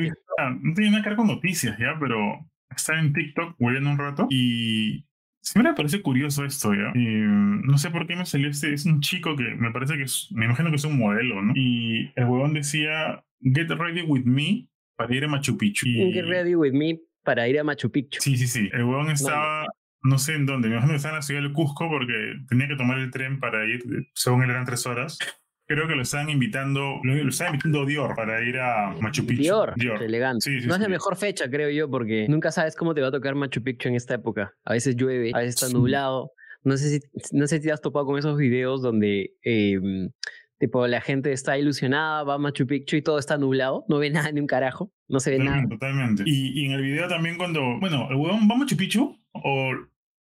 visto- ah, no tiene nada que ver con noticias ya, pero estaba en TikTok hueleando un rato y siempre me parece curioso esto ya. Y, mm, no sé por qué me salió este, es un chico que me parece que es, me imagino que es un modelo, ¿no? Y el huevón decía, get ready with me para ir a Machu Picchu. Y- Get ready with me para ir a Machu Picchu. Sí, sí, sí. El huevón estaba, no sé en dónde, me imagino que estaba en la ciudad del Cusco porque tenía que tomar el tren para ir, según él eran tres horas. Creo que lo estaban invitando, lo, lo estaba invitando Dior para ir a Machu Picchu. Dior, elegante. Sí, sí, no es la sí. mejor fecha, creo yo, porque nunca sabes cómo te va a tocar Machu Picchu en esta época. A veces llueve, a veces está Sí. nublado. No sé si, no sé si te has topado con esos videos donde eh, tipo la gente está ilusionada, va a Machu Picchu y todo está nublado, no ve nada ni un carajo, no se ve nada. Totalmente, totalmente. Y, y en el video también cuando, bueno, el huevón va a Machu Picchu o,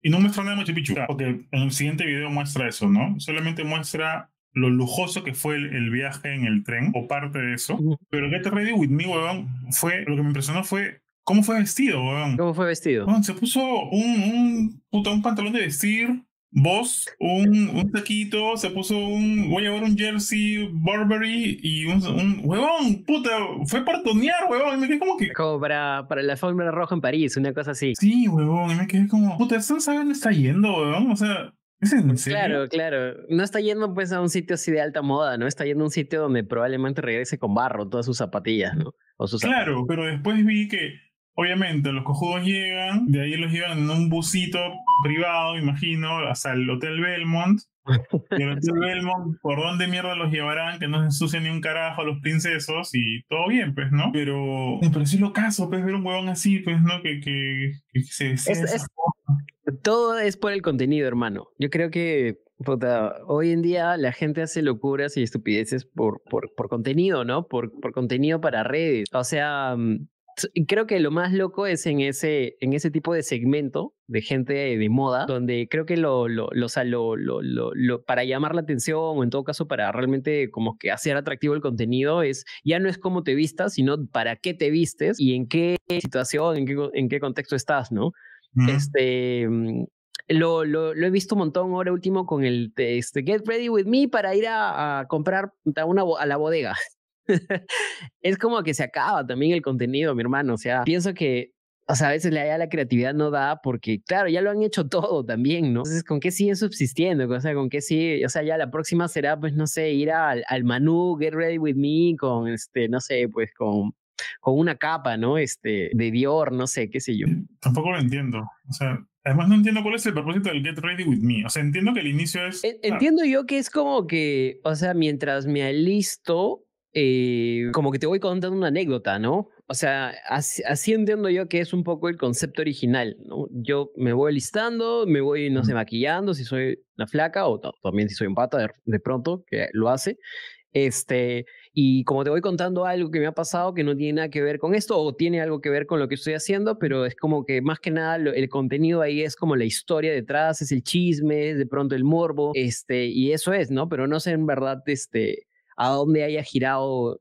y no muestra nada de Machu Picchu. Porque en el siguiente video muestra eso, ¿no? Solamente muestra lo lujoso que fue el, el viaje en el tren o parte de eso. Ujú. Pero Get Ready With Me, huevón, fue, lo que me impresionó fue cómo fue vestido, huevón. ¿Cómo fue vestido? Huevón, se puso un, un, puta, un pantalón de vestir, Boss, un, un taquito, se puso un, voy a llevar un jersey Burberry y un, un huevón, puta, fue para tonear, huevón, y me quedé como que, Como para, para la alfombra roja en París, una cosa así. sí, huevón, y me quedé como, puta, ¿esto no sabe dónde está yendo, huevón? O sea. Claro, claro. No está yendo pues a un sitio así de alta moda, ¿no? Está yendo a un sitio donde probablemente regrese con barro todas sus zapatillas, ¿no? O sus Claro, pero después vi que, obviamente, los cojudos llegan, de ahí los llevan en un busito privado, imagino, hasta el Hotel Belmont. Y el Hotel Belmont, ¿por dónde mierda los llevarán? Que no se ensucien ni un carajo a los princesos y todo bien, pues, ¿no? Pero me pareció lo caso, pues, ver un huevón así, pues, ¿no? Que, que, que se Es- es-. Todo es por el contenido, hermano. Yo creo que puta, hoy en día la gente hace locuras y estupideces por, por, por contenido, ¿no? Por, por contenido para redes. O sea, mm, creo que lo más loco es en ese, en ese tipo de segmento de gente de moda, donde creo que lo, lo, lo, lo, para llamar la atención o en todo caso para realmente como que hacer atractivo el contenido es ya no es cómo te vistas, sino para qué te vistes y en qué situación, en qué, en qué contexto estás, ¿no? Este. mm, Lo, lo, he visto un montón ahora último con el este, Get Ready With Me para ir a, a comprar puta, una, a la bodega. es como que se acaba también el contenido, mi hermano. O sea, pienso que, o sea, a veces la, la creatividad no da porque, claro, ya lo han hecho todo también, ¿no? Entonces, ¿con qué siguen subsistiendo? O sea, ¿con qué sigue? O sea, ya la próxima será, pues, no sé, ir al, al Manu, Get Ready With Me con, este, no sé, pues, con con una capa, ¿no? Este, de Dior, no sé, qué sé yo. Tampoco lo entiendo. O sea, además no entiendo cuál es el propósito del Get Ready With Me. O sea, entiendo que el inicio es... Ah, Entiendo yo que es como que, o sea, mientras me alisto, eh, como que te voy contando una anécdota, ¿no? O sea, así, así entiendo yo que es un poco el concepto original, ¿no? Yo me voy alistando, me voy, no sé, Ujú. maquillando si soy una flaca o ta- también si soy un pata de, de pronto, que lo hace. Este, y como te voy contando algo que me ha pasado que no tiene nada que ver con esto o tiene algo que ver con lo que estoy haciendo, pero es como que más que nada lo- el contenido ahí es como la historia detrás, es el chisme, es de pronto el morbo, este, y eso es, ¿no? Pero no sé en verdad, este, a dónde haya girado.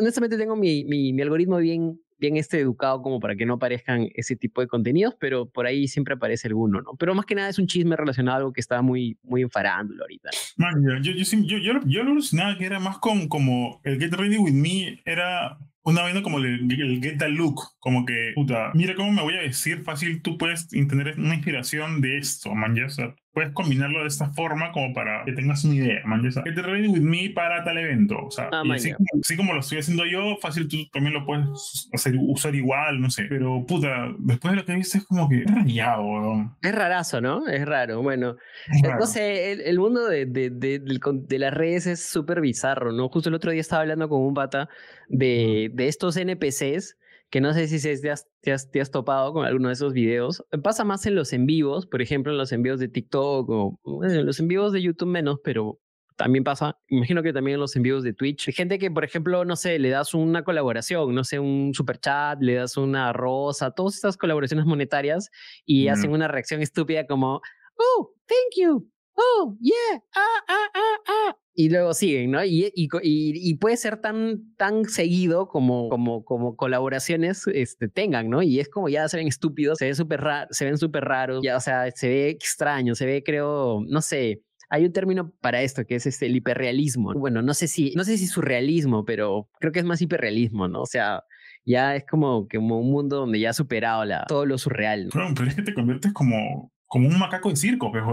Honestamente tengo mi, mi, mi algoritmo bien, bien este educado como para que no aparezcan ese tipo de contenidos, pero por ahí siempre aparece alguno, ¿no? Pero más que nada es un chisme relacionado a algo que está muy, muy ahorita. Man, yo, yo, yo, yo, yo lo alucinaba que era más con como el Get Ready With Me era una vaina como el, el Get the Look, como que, puta, mira cómo me voy a vestir fácil, tú puedes tener una inspiración de esto, man, ya, o sea, puedes combinarlo de esta forma como para que tengas una idea, man, sea, Get Ready With Me para tal evento, o sea, Ah, y así, como, así como lo estoy haciendo yo, fácil tú también lo puedes hacer, usar igual, no sé, pero, puta, después de lo que viste es como que, rayado, weón. Es rarazo, ¿no? Es raro. Bueno, Es Eh, raro. El, el mundo de, de, de, de las redes es súper bizarro, ¿no? Justo el otro día estaba hablando con un pata de, de estos NPCs, que no sé si te has, te, has, te has topado con alguno de esos videos. Pasa más en los en vivos, por ejemplo, en los envíos de TikTok o bueno, en los envíos de YouTube menos, pero también pasa, imagino que también en los envíos de Twitch. Hay gente que, por ejemplo, no sé, le das una colaboración, no sé, un super chat, le das una rosa, todas estas colaboraciones monetarias y Mm. hacen una reacción estúpida como, oh, thank you, oh, yeah, ah, ah, ah, ah. Y luego siguen, ¿no? Y, y, y, puede ser tan, tan seguido como, como, como colaboraciones este, tengan, ¿no? Y es como ya se ven estúpidos, se, ve súper se ven súper raros, ya, o sea, se ve extraño, se ve, creo, no sé, hay un término para esto que es este, el hiperrealismo. Bueno, no sé si, no sé si surrealismo, pero creo que es más hiperrealismo, ¿no? O sea, Ya es como, como un mundo donde ya ha superado la, todo lo surreal. pero es que te conviertes como, como un macaco de circo, pues,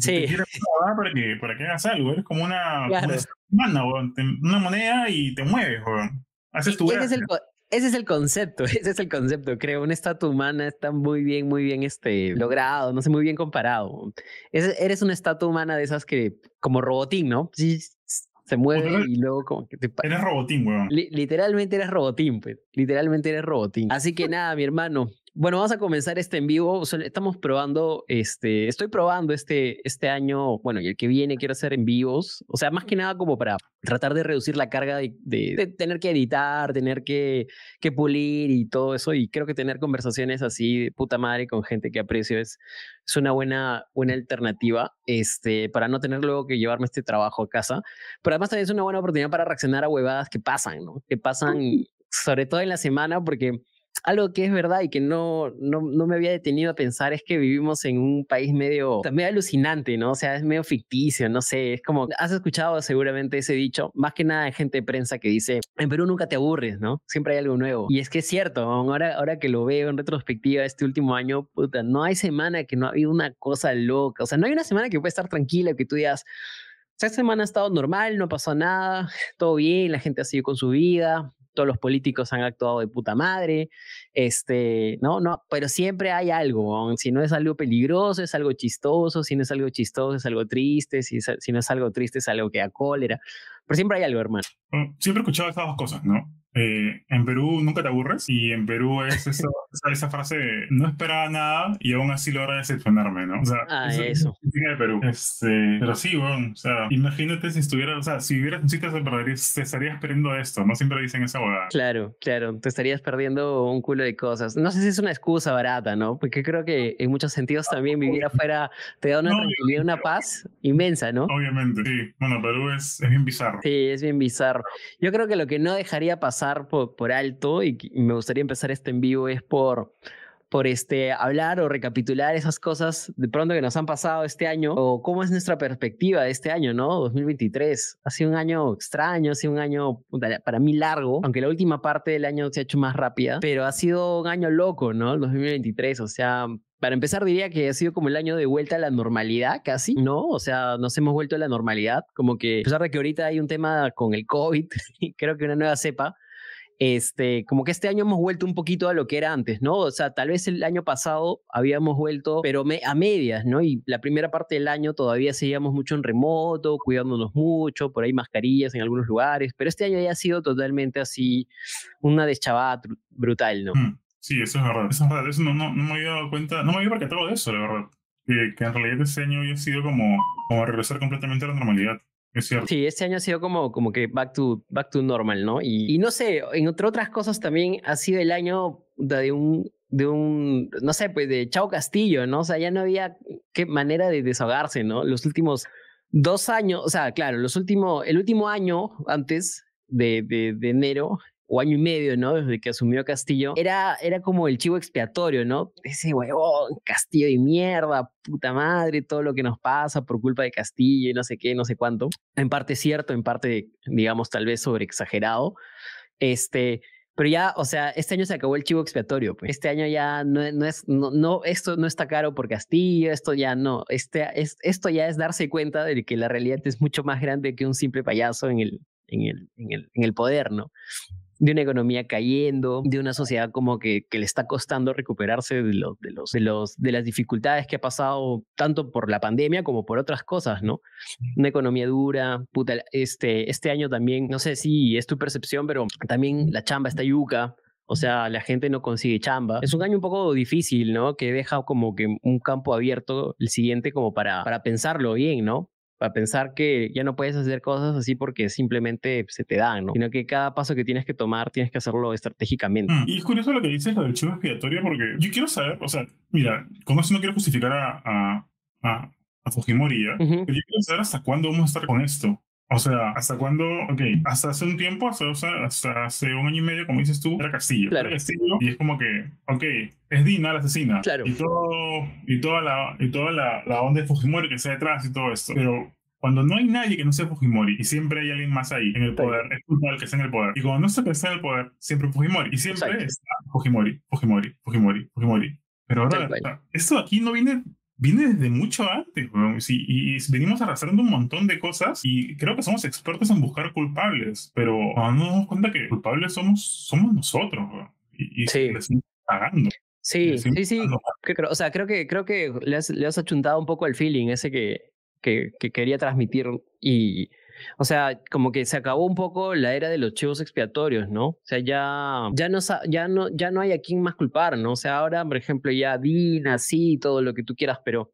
Sí. Te para que, para que hagas algo. Eres como una, una, una moneda y te mueves, weón. Haces tu ese es, el, ese es el concepto, ese es el concepto, creo. Una estatua humana está muy bien, muy bien este, logrado, no sé, muy bien comparado. eres una estatua humana de esas que, como robotín, ¿no? Sí, se mueve y luego como que te... Eres robotín, weón. literalmente eres robotín, pues. Literalmente eres robotín. Así que nada, mi hermano, bueno, vamos a comenzar este en vivo. Estamos probando, este, estoy probando este, este año, bueno, y el que viene quiero hacer en vivos. O sea, más que nada como para tratar de reducir la carga de, de, tener que editar, tener que, que, pulir y todo eso. Y creo que tener conversaciones así de puta madre con gente que aprecio es, es una buena, buena alternativa este, para no tener luego que llevarme este trabajo a casa. Pero además también es una buena oportunidad para reaccionar a huevadas que pasan, ¿no? Que pasan sobre todo en la semana porque algo que es verdad y que no, no, no, me había detenido a pensar es que vivimos en un país medio, medio alucinante, ¿no? O sea, es medio ficticio, no sé, es como, has escuchado seguramente ese dicho, más que nada de gente de prensa que dice, en Perú nunca te aburres, ¿no? Siempre hay algo nuevo. Y es que es cierto, ahora, ahora que lo veo en retrospectiva este último año, puta, no hay semana que no ha habido una cosa loca, o sea, no hay una semana que pueda estar tranquila, que tú digas, esta semana ha estado normal, no pasó nada, todo bien, la gente ha seguido con su vida, todos los políticos han actuado de puta madre, este, no, no, pero siempre hay algo, si no es algo peligroso, es algo chistoso, si no es algo chistoso, es algo triste, si, si no es algo triste, es algo que da cólera, pero siempre hay algo, hermano. Siempre he escuchado estas dos cosas, ¿no? Eh, en Perú nunca te aburres y en Perú es esa, esa, frase de no esperaba nada y aún así logra decepcionarme, ¿no? O sea, ah, eso. de Perú. Este, pero sí, bueno, o sea, imagínate si estuviera, o sea, si vivieras en sitios te estarías perdiendo esto, ¿no? Siempre dicen esa boda. Claro, claro, te estarías perdiendo un culo de cosas. No sé si es una excusa barata, ¿no? Porque creo que en muchos sentidos también vivir afuera te da una tranquilidad, una paz inmensa, ¿no? Obviamente, sí. Bueno, Perú es, es bien bizarro. Sí, es bien bizarro. Yo creo que lo que no dejaría pasar por, por alto y, me gustaría empezar este en vivo es por por este, hablar o recapitular esas cosas de pronto que nos han pasado este año o cómo es nuestra perspectiva de este año, ¿no? 2023. Ha sido un año extraño, ha sido un año para mí largo, aunque la última parte del año se ha hecho más rápida, pero ha sido un año loco, ¿no? El 2023, o sea, para empezar, diría que ha sido como el año de vuelta a la normalidad, casi, ¿no? O sea, nos hemos vuelto a la normalidad. Como que, a pesar de que ahorita hay un tema con el COVID, creo que una nueva cepa, este, como que este año hemos vuelto un poquito a lo que era antes, ¿no? O sea, tal vez el año pasado habíamos vuelto, pero a medias, ¿no? Y la primera parte del año todavía seguíamos mucho en remoto, cuidándonos mucho, por ahí mascarillas en algunos lugares, pero este año ya ha sido totalmente así, una deschavada brutal, ¿no? Mm. Sí, eso es verdad. Eso es verdad. Eso no, no, no me había dado cuenta, no me había percatado de eso, la verdad. Que, que en realidad este año había sido como, como regresar completamente a la normalidad. Es cierto. Sí, este año ha sido como, como que back to, back to normal, ¿no? Y, y no sé, entre otras cosas también ha sido el año de un, de un, no sé, pues de Chao Castillo, ¿no? O sea, ya no había qué manera de desahogarse, ¿no? Los últimos dos años, o sea, claro, los últimos, el último año antes de, de, de enero o año y medio, ¿no? Desde que asumió Castillo, era, era como el chivo expiatorio, ¿no? Ese huevón, Castillo de mierda, puta madre, todo lo que nos pasa por culpa de Castillo y no sé qué, no sé cuánto. En parte cierto, en parte, digamos, tal vez sobre exagerado. Este, pero ya, o sea, este año se acabó el chivo expiatorio. Pues. Este año ya no, no es, no, no, esto no está caro por Castillo, esto ya no. Este, es, esto ya es darse cuenta de que la realidad es mucho más grande que un simple payaso en el, en el, en el, en el poder, ¿no? De una economía cayendo, de una sociedad como que, que le está costando recuperarse de, los, de, los, de, los, de las dificultades que ha pasado tanto por la pandemia como por otras cosas, ¿no? Una economía dura, puta, este, este año también, no sé si es tu percepción, pero también la chamba está yuca, o sea, la gente no consigue chamba. Es un año un poco difícil, ¿no? Que deja como que un campo abierto el siguiente como para, para pensarlo bien, ¿no? A pensar que ya no puedes hacer cosas así porque simplemente se te dan, ¿no? Sino que cada paso que tienes que tomar tienes que hacerlo estratégicamente. Mm, y es curioso lo que dices, lo del chivo expiatorio, porque yo quiero saber, o sea, mira, con eso no quiero justificar a, a, a, Fujimori, pero yo quiero saber hasta cuándo vamos a estar con esto. O sea, ¿hasta cuándo? Ok, hasta hace un tiempo, hasta, hasta hace un año y medio, como dices tú, era Castillo. Claro. Era Castillo y es como que, ok, es Dina la asesina. Claro. Y, todo, y toda, la, y toda la, la onda de Fujimori que está detrás y todo esto. Pero cuando no hay nadie que no sea Fujimori y siempre hay alguien más ahí en el poder, es culpa del que está en el poder. Y cuando no se está en el poder, siempre Fujimori. Y siempre está Fujimori, Fujimori, Fujimori, Fujimori. Pero ahora, esto aquí no viene viene desde mucho antes, y, venimos arrastrando un montón de cosas y creo que somos expertos en buscar culpables, pero no nos damos cuenta que culpables somos, somos nosotros, y, sí. pagando. Sí, sí, sí. o sea, creo que, creo que le has, le has achuntado un poco el feeling ese que, que, que quería transmitir y, o sea, como que se acabó un poco la era de los chivos expiatorios, ¿no? O sea, ya, ya, no, ya, no, ya no hay a quién más culpar, ¿no? O sea, ahora, por ejemplo, ya Dina, sí, todo lo que tú quieras, pero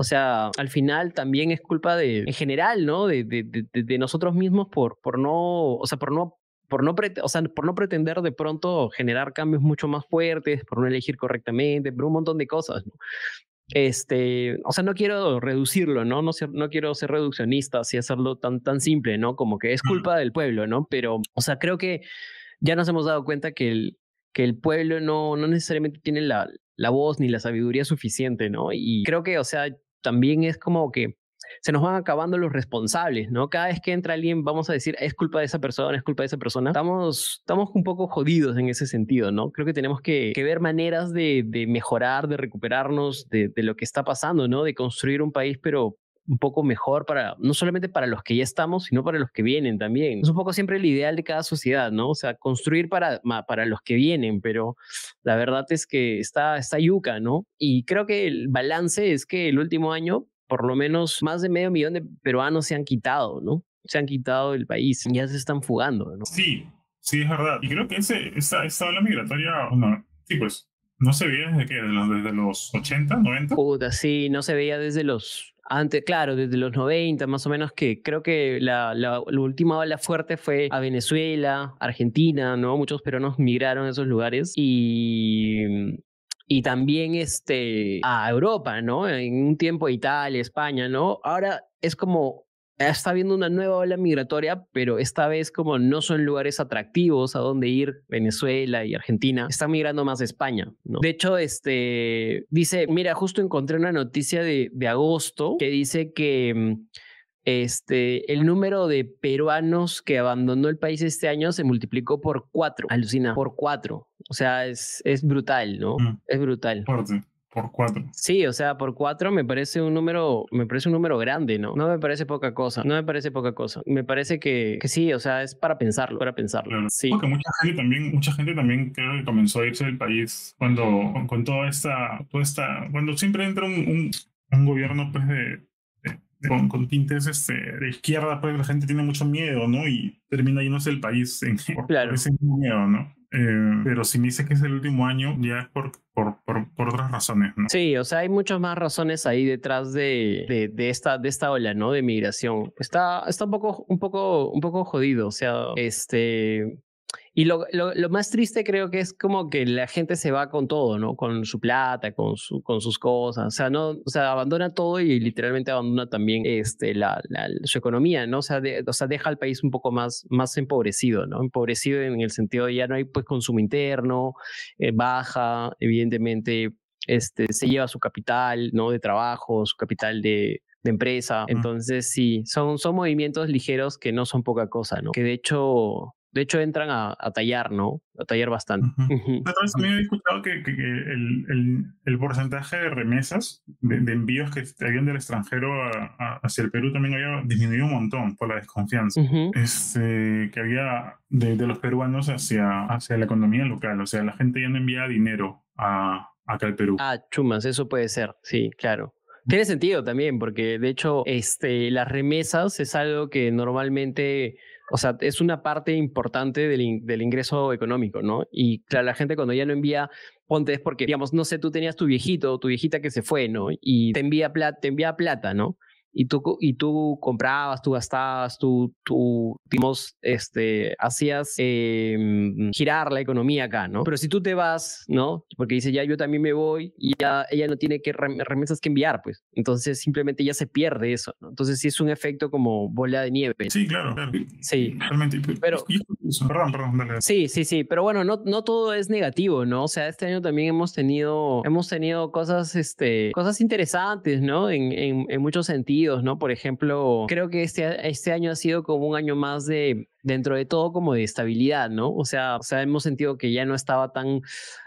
o sea, al final también es culpa de, en general, ¿no? De, de, de, nosotros mismos por, por no, o sea, por no, por no, o sea, por no pretender de pronto generar cambios mucho más fuertes, por no elegir correctamente, por un montón de cosas, ¿no? Este, o sea, no quiero reducirlo, ¿no? No, no quiero ser reduccionista y hacerlo tan, tan simple, ¿no? Como que es culpa del pueblo, ¿no? Pero, o sea, creo que ya nos hemos dado cuenta que el, que el pueblo no, no necesariamente tiene la, la voz ni la sabiduría suficiente, ¿no? Y creo que, o sea, también es como que se nos van acabando los responsables, ¿no? Cada vez que entra alguien, vamos a decir, es culpa de esa persona, es culpa de esa persona. Estamos, estamos un poco jodidos en ese sentido, ¿no? Creo que tenemos que, ver maneras de, mejorar, de recuperarnos de, lo que está pasando, ¿no? De construir un país, pero un poco mejor para, no solamente para los que ya estamos, sino para los que vienen también. Es un poco siempre el ideal de cada sociedad, ¿no? O sea, construir para, para los que vienen, pero la verdad es que está, está yuca, ¿no? Y creo que el balance es que el último año por lo menos más de medio millón de peruanos se han quitado, ¿no? Se han quitado del país, ya se están fugando, ¿no? Sí, sí, es verdad. Y creo que ese, esta, esta ola migratoria, no, sí, pues, no se veía desde qué, desde los, desde los 80, 90. Puta, sí, no se veía desde los antes, claro, desde los 90 más o menos, que creo que la, la, la, última ola fuerte fue a Venezuela, Argentina, ¿no? Muchos peruanos migraron a esos lugares y y también este, a Europa, ¿no? En un tiempo Italia, España, ¿no? Ahora es como está habiendo una nueva ola migratoria, pero esta vez como no son lugares atractivos a donde ir, Venezuela y Argentina, están migrando más a España, ¿no? De hecho, este, dice, mira, justo encontré una noticia de, de agosto que dice que mm, este, el número de peruanos que abandonó el país este año se multiplicó por cuatro, alucina, por cuatro. O sea, es, es brutal, ¿no? Mm. Es brutal. Fuerte. Por cuatro. Sí, o sea, por cuatro me parece un número, me parece un número grande, ¿no? No me parece poca cosa, no me parece poca cosa. Me parece que, que sí, o sea, es para pensarlo, para pensarlo. Sí. Porque mucha gente también, mucha gente también creo que comenzó a irse del país cuando, con toda esta, toda esta, cuando siempre entra un, un, un gobierno, pues, de, con, con, tintes este, de izquierda, pues la gente tiene mucho miedo, ¿no? Y termina yéndose el país en, claro. ese miedo, ¿no? Eh, pero si me dice que es el último año, ya es por, por, por, otras razones, ¿no? Sí, o sea, hay muchas más razones ahí detrás de, de, de, esta, de esta ola, ¿no? De migración. Está, está un, poco, un, poco, un poco jodido, o sea, este, y lo, lo, más triste creo que es como que la gente se va con todo, ¿no? Con su plata, con, su, con sus cosas. O sea, no, o sea, abandona todo y literalmente abandona también este, la, su economía, ¿no? O sea, o sea, deja al país un poco más, más empobrecido, ¿no? Empobrecido en el sentido de ya no hay pues consumo interno, eh, baja, evidentemente, este, se lleva su capital, ¿no? De trabajo, su capital de, de empresa. Entonces, sí, son, son movimientos ligeros que no son poca cosa, ¿no? Que de hecho de hecho, entran a, tallar, ¿no? A tallar bastante. también he escuchado que, el, el, el, porcentaje de remesas, de, envíos que habían del extranjero hacia el Perú también había disminuido un montón por la desconfianza este, que había de, los peruanos hacia, hacia la economía local. O sea, la gente ya no envía dinero a, acá al Perú. Ah, chumas, eso puede ser, sí, claro. Tiene sentido también, porque de hecho, este, las remesas es algo que normalmente o sea, es una parte importante del, del, ingreso económico, ¿no? Y claro, la gente cuando ya no envía, ponte es porque, digamos, no sé, tú tenías tu viejito o tu viejita que se fue, ¿no? Y te envía plata, te envía plata, ¿no? Y tú, y tú comprabas, tú gastabas, tú, tú digamos, este, hacías em, girar la economía acá, ¿no? Pero si tú te vas, ¿no? Porque dice, ya yo también me voy y ya ella no tiene que remesas que enviar, pues. Entonces simplemente ya se pierde eso, ¿no? Entonces sí es un efecto como bola de nieve. Sí, claro, claro. Sí. Realmente. Pero, perdón, perdón, dale. Sí, sí, sí. Pero bueno, no, no todo es negativo, ¿no? O sea, este año también hemos tenido, hemos tenido cosas, este, cosas interesantes, ¿no? En, en, en muchos sentidos ¿no? Por ejemplo, creo que este, este año ha sido como un año más de, dentro de todo, como de estabilidad, ¿no? O sea, o sea, hemos sentido que ya no estaba tan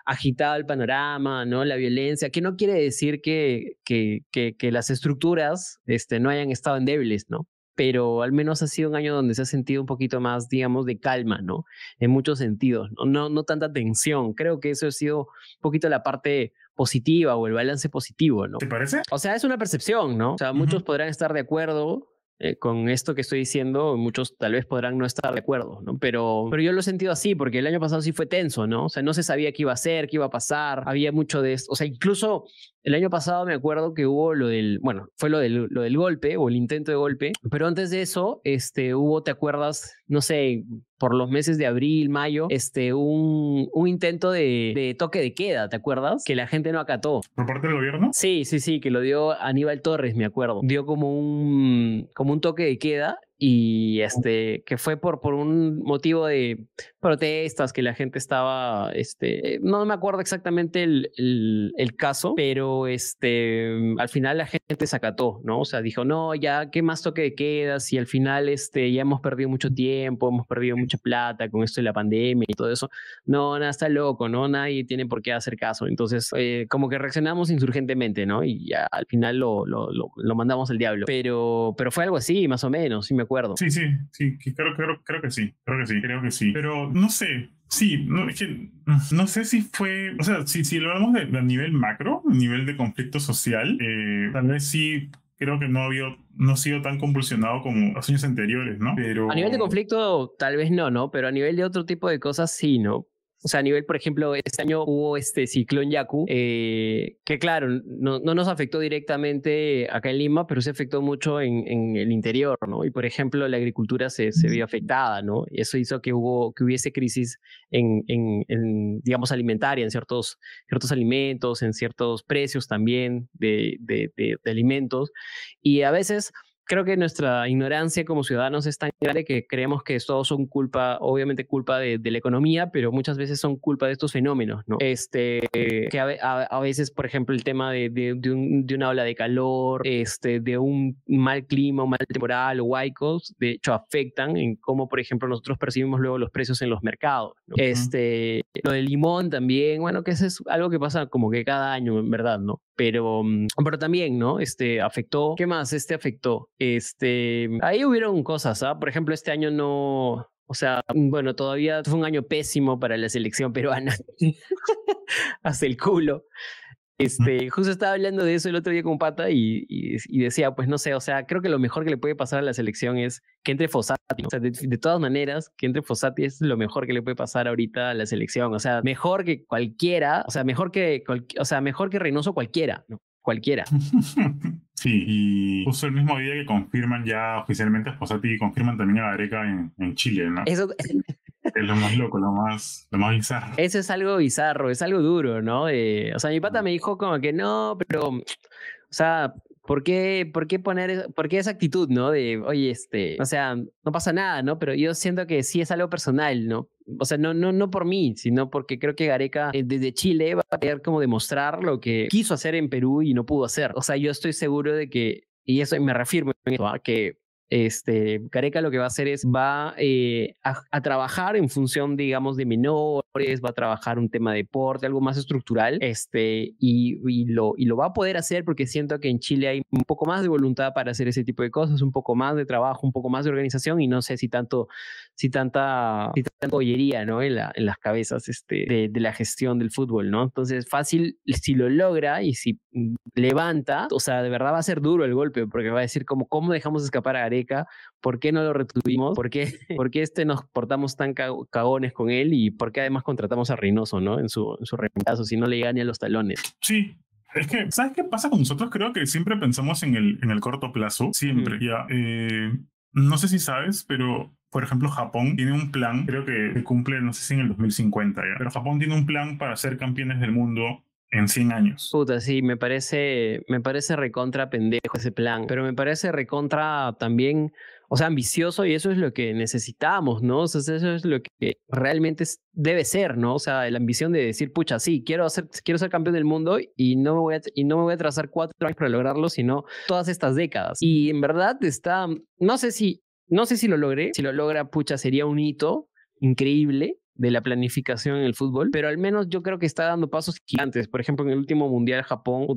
agitado el panorama, ¿no? La violencia, que no quiere decir que, que, que, que las estructuras este, no hayan estado endebles, ¿no? Pero al menos ha sido un año donde se ha sentido un poquito más, digamos, de calma, ¿no? En muchos sentidos, no, no, no tanta tensión. Creo que eso ha sido un poquito la parte positiva o el balance positivo, ¿no? ¿Te parece? O sea, es una percepción, ¿no? O sea, muchos podrán estar de acuerdo eh, con esto que estoy diciendo, muchos tal vez podrán no estar de acuerdo, ¿no? Pero, pero yo lo he sentido así, porque el año pasado sí fue tenso, ¿no? O sea, no se sabía qué iba a ser, qué iba a pasar, había mucho de esto, o sea, incluso el año pasado me acuerdo que hubo lo del, bueno, fue lo del, lo del golpe o el intento de golpe, pero antes de eso, este, hubo, ¿te acuerdas? No sé, por los meses de abril, mayo, este, un, un intento de, de, toque de queda, ¿te acuerdas? Que la gente no acató. ¿Por parte del gobierno? Sí, sí, sí, que lo dio Aníbal Torres, me acuerdo. Dio como un, como un toque de queda y este que fue por, por un motivo de protestas que la gente estaba este no me acuerdo exactamente el, el, el, caso pero este al final la gente se acató no o sea dijo no ya qué más toque de quedas y al final este ya hemos perdido mucho tiempo hemos perdido mucha plata con esto de la pandemia y todo eso no nada está loco no nadie tiene por qué hacer caso. Entonces eh, como que reaccionamos insurgentemente no y ya al final lo, lo, lo, lo mandamos al diablo. Pero pero fue algo así más o menos sí me acuerdo. Sí, sí, sí, creo, creo, creo que sí, creo que sí, creo que sí. Pero no sé, sí, no, es que no sé si fue, o sea, si, si lo hablamos de, nivel macro, nivel de conflicto social, eh, tal vez sí creo que no había no ha sido tan convulsionado como los años anteriores, ¿no? Pero a nivel de conflicto tal vez no, ¿no? Pero a nivel de otro tipo de cosas sí, ¿no? O sea, a nivel, por ejemplo, este año hubo este ciclón Yaku, eh, que claro, no, no, nos afectó directamente acá en Lima, pero se afectó mucho en, en el interior, ¿no? Y por ejemplo, la agricultura se, se, vio afectada, ¿no? Y eso hizo que, hubo, que hubiese crisis en, en, en, digamos, alimentaria, en ciertos, ciertos alimentos, en ciertos precios también de, de, de, de alimentos. Y a veces creo que nuestra ignorancia como ciudadanos es tan grande que creemos que todos son culpa, obviamente culpa de, de, la economía, pero muchas veces son culpa de estos fenómenos, ¿no? Este, que a, a, a veces, por ejemplo, el tema de, de, de, un, de, una ola de calor, este, de un mal clima, un mal temporal o huaicos, de hecho afectan en cómo, por ejemplo, nosotros percibimos luego los precios en los mercados. ¿no? Uh -huh. Este, lo del limón también, bueno, que eso es algo que pasa como que cada año, en verdad, ¿no? Pero, mm, pero también, ¿no? Este, afectó, ¿qué más? Este afectó este, ahí hubieron cosas, ¿ah? Por ejemplo, este año no, o sea, bueno, todavía fue un año pésimo para la selección peruana. Hasta el culo. Este, justo estaba hablando de eso el otro día con Pata y, y, y, decía, pues no sé, o sea, creo que lo mejor que le puede pasar a la selección es que entre Fossati. O sea, de, de, todas maneras, que entre Fossati es lo mejor que le puede pasar ahorita a la selección. O sea, mejor que cualquiera, o sea, mejor que, o sea, mejor que Reynoso cualquiera, ¿no? Cualquiera. Sí, y justo el mismo día que confirman ya oficialmente a Fossati, confirman también a Gareca en, en Chile, ¿no? Eso... Es lo más loco, lo más, lo más bizarro. Eso es algo bizarro, es algo duro, ¿no? Eh, o sea, mi pata me dijo como que no, pero, o sea, ¿por qué, por qué poner, por qué esa actitud, ¿no? De, oye, este, o sea, no pasa nada, ¿no? Pero yo siento que sí es algo personal, ¿no? O sea, no, no, no por mí, sino porque creo que Gareca eh, desde Chile va a querer como demostrar lo que quiso hacer en Perú y no pudo hacer. O sea, yo estoy seguro de que, y eso me reafirmo en eso, ¿ah? que este, Careca lo que va a hacer es, va eh, a, a, trabajar en función, digamos, de menores, va a trabajar un tema de deporte, algo más estructural, este, y, y, lo, y lo va a poder hacer porque siento que en Chile hay un poco más de voluntad para hacer ese tipo de cosas, un poco más de trabajo, un poco más de organización, y no sé si tanto, si tanta, si tanta ¿no? En, la, en las cabezas este, de, de la gestión del fútbol, ¿no? Entonces, fácil, si lo logra y si levanta, o sea, de verdad va a ser duro el golpe, porque va a decir como, ¿cómo dejamos escapar a Gareca? ¿Por qué no lo retuvimos? ¿Por qué, ¿Por qué este nos portamos tan cagones con él? ¿Y por qué además contratamos a Reynoso, ¿no? En su, en su reemplazo, si no le ni a los talones. Sí, es que, ¿sabes qué pasa con nosotros? Creo que siempre pensamos en el, en el corto plazo, siempre. Mm. Ya, eh, no sé si sabes, pero por ejemplo, Japón tiene un plan, creo que cumple, no sé si en el 2050 ya, pero Japón tiene un plan para ser campeones del mundo en 100 años. Puta, sí, me parece, me parece recontra pendejo ese plan, pero me parece recontra también, o sea, ambicioso y eso es lo que necesitamos, ¿no? O sea, eso es lo que realmente debe ser, ¿no? O sea, la ambición de decir, pucha, sí, quiero, hacer, quiero ser campeón del mundo y no, me voy a, y no me voy a trazar cuatro años para lograrlo, sino todas estas décadas. Y en verdad está, no sé si, no sé si lo logré, si lo logra, pucha, sería un hito increíble, de la planificación en el fútbol, pero al menos yo creo que está dando pasos gigantes. Por ejemplo, en el último mundial Japón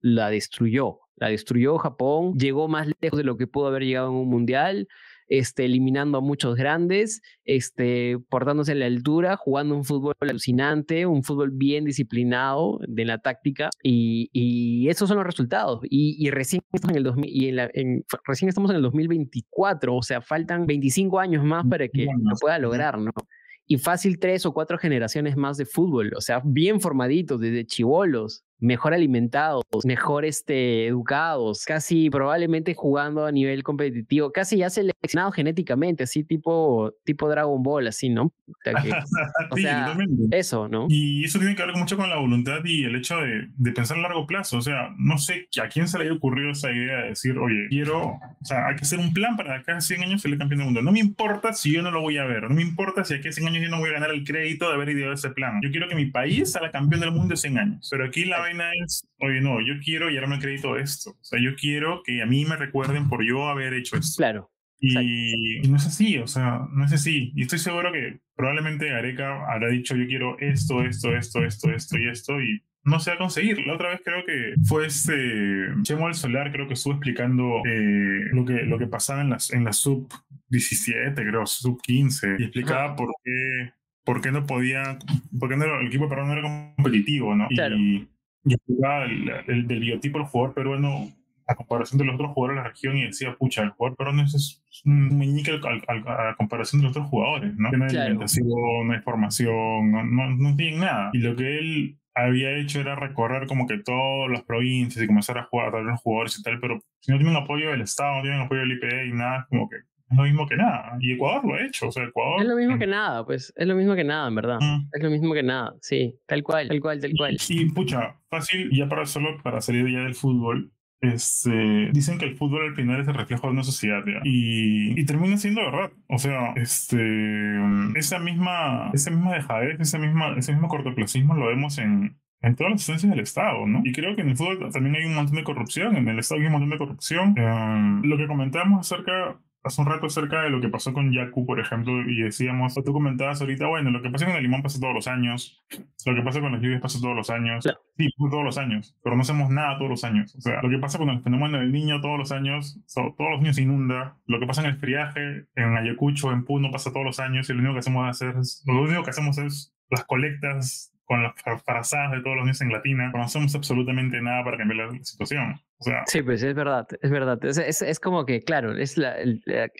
la destruyó, la destruyó Japón, llegó más lejos de lo que pudo haber llegado en un mundial, este, eliminando a muchos grandes, este, portándose en la altura, jugando un fútbol alucinante, un fútbol bien disciplinado de la táctica, y, y esos son los resultados. Y, recién, estamos en el 2000, y en recién estamos en el 2024, o sea, faltan 25 años más para que lo pueda lograr, ¿no? Y fácil tres o cuatro generaciones más de fútbol, o sea, bien formaditos desde chivolos, mejor alimentados, mejor este, educados, casi probablemente jugando a nivel competitivo, casi ya seleccionados genéticamente, así tipo, tipo Dragon Ball, así, ¿no? O sea, eso, ¿no? Y eso tiene que ver mucho con la voluntad y el hecho de, de, pensar a largo plazo, o sea, no sé a quién se le haya ocurrido esa idea de decir, oye, quiero, o sea, hay que hacer un plan para acá 100 años ser campeón del mundo. No me importa si yo no lo voy a ver, no me importa si aquí a 100 años yo no voy a ganar el crédito de haber ideado ese plan. Yo quiero que mi país sea campeón del mundo en 100 años, pero aquí la vaina es, oye, no, yo quiero y ahora me acredito esto. O sea, yo quiero que a mí me recuerden por yo haber hecho esto. Claro. Y, no es así, o sea, no es así. Y estoy seguro que probablemente Areca habrá dicho yo quiero esto, esto, esto, esto, esto y esto y no se va a conseguir. La otra vez creo que fue este Chemo el Solar, creo que estuvo explicando eh, lo, que, lo que pasaba en, las, en la sub 17, creo, sub 15, y explicaba por qué por qué no podía, por qué no, el equipo peruano no era competitivo, ¿no? Y, y explicaba el, el, del biotipo del jugador peruano a comparación de los otros jugadores de la región y decía, pucha, el jugador peruano es un meñique a comparación de los otros jugadores, ¿no? No hay alimentación, no hay formación, no, no, no tienen nada. Y lo que él había hecho era recorrer como que todas las provincias y comenzar a jugar a los jugadores y tal, pero si no tienen apoyo del Estado, no tienen apoyo del IPE y nada, como que es lo mismo que nada. Y Ecuador lo ha hecho, o sea, Ecuador... Es lo mismo que nada, pues, es lo mismo que nada, en verdad. Es lo mismo que nada, sí, tal cual, tal cual, tal cual. Y, pucha, fácil, ya para solo para salir ya del fútbol, este, dicen que el fútbol al final es el reflejo de una sociedad Y, y, termina siendo verdad. O sea, este, esa misma, esa misma dejadez, ese, misma, ese mismo cortoplacismo lo vemos en, en todas las instancias del Estado, ¿no? Y creo que en el fútbol también hay un montón de corrupción, en el Estado hay un montón de corrupción. Em, lo que comentábamos acerca hace un rato acerca de lo que pasó con Yaku, por ejemplo, y decíamos, tú comentabas ahorita, bueno, lo que pasa con el limón pasa todos los años, lo que pasa con las lluvias pasa todos los años, sí, todos los años, pero no hacemos nada todos los años. O sea, lo que pasa con el fenómeno del niño todos los años, todos los años se inunda, lo que pasa en el friaje, en Ayacucho, en Puno, pasa todos los años, y lo único que hacemos es, lo único que hacemos es las colectas con las frazadas de todos los niños en Latina, no hacemos absolutamente nada para cambiar la situación. O sea, sí, pues es verdad, es verdad. Es, es, es como que, claro, es la,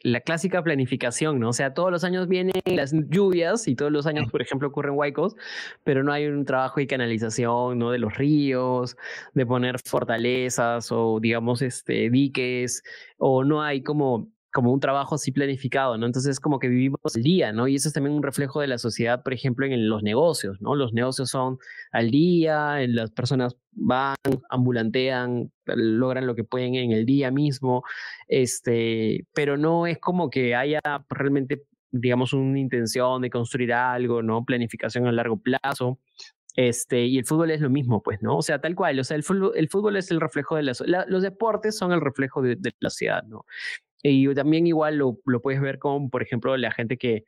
la, clásica planificación, ¿no? O sea, todos los años vienen las lluvias y todos los años, por ejemplo, ocurren huaicos, pero no hay un trabajo de canalización, ¿no? De los ríos, de poner fortalezas o, digamos, este, diques, o no hay como como un trabajo así planificado, ¿no? Entonces como que vivimos el día, ¿no? Y eso es también un reflejo de la sociedad, por ejemplo, en los negocios, ¿no? Los negocios son al día, las personas van, ambulantean, logran lo que pueden en el día mismo, este, pero no es como que haya realmente, digamos, una intención de construir algo, ¿no? Planificación a largo plazo. Este, y el fútbol es lo mismo, pues, ¿no? O sea, tal cual, o sea, el fútbol, el fútbol es el reflejo de la, la los deportes son el reflejo de, de la sociedad, ¿no? Y también igual lo, lo, puedes ver con, por ejemplo, la gente que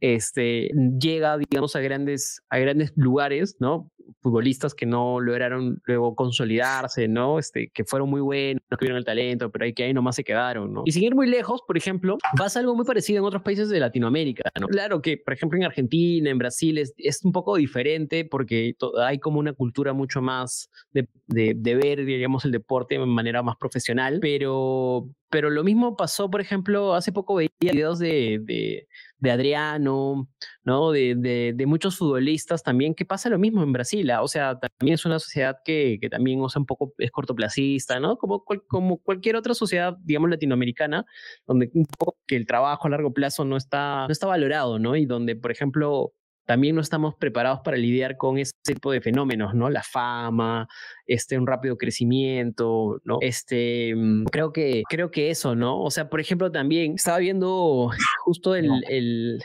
este, llega, digamos, a grandes, a grandes lugares, ¿no? Futbolistas que no lograron luego consolidarse, ¿no? Este, que fueron muy buenos, que tuvieron el talento, pero ahí que ahí nomás se quedaron, ¿no? Y sin ir muy lejos, por ejemplo, pasa algo muy parecido en otros países de Latinoamérica, ¿no? Claro que, por ejemplo, en Argentina, en Brasil, es, es un poco diferente porque hay como una cultura mucho más de, de, de ver, digamos, el deporte de manera más profesional, pero pero lo mismo pasó, por ejemplo, hace poco veía videos de, de, Adriano, ¿no? De, de, de, muchos futbolistas también, que pasa lo mismo en Brasil. ¿ah? O sea, también es una sociedad que, que también, o sea, un poco es cortoplacista, ¿no? Como, como cualquier otra sociedad, digamos, latinoamericana, donde un poco que el trabajo a largo plazo no está, no está valorado, ¿no? Y donde, por ejemplo, también no estamos preparados para lidiar con ese tipo de fenómenos, ¿no? La fama, este, un rápido crecimiento, ¿no? Este, mm, creo que, creo que eso, ¿no? O sea, por ejemplo, también estaba viendo justo el, el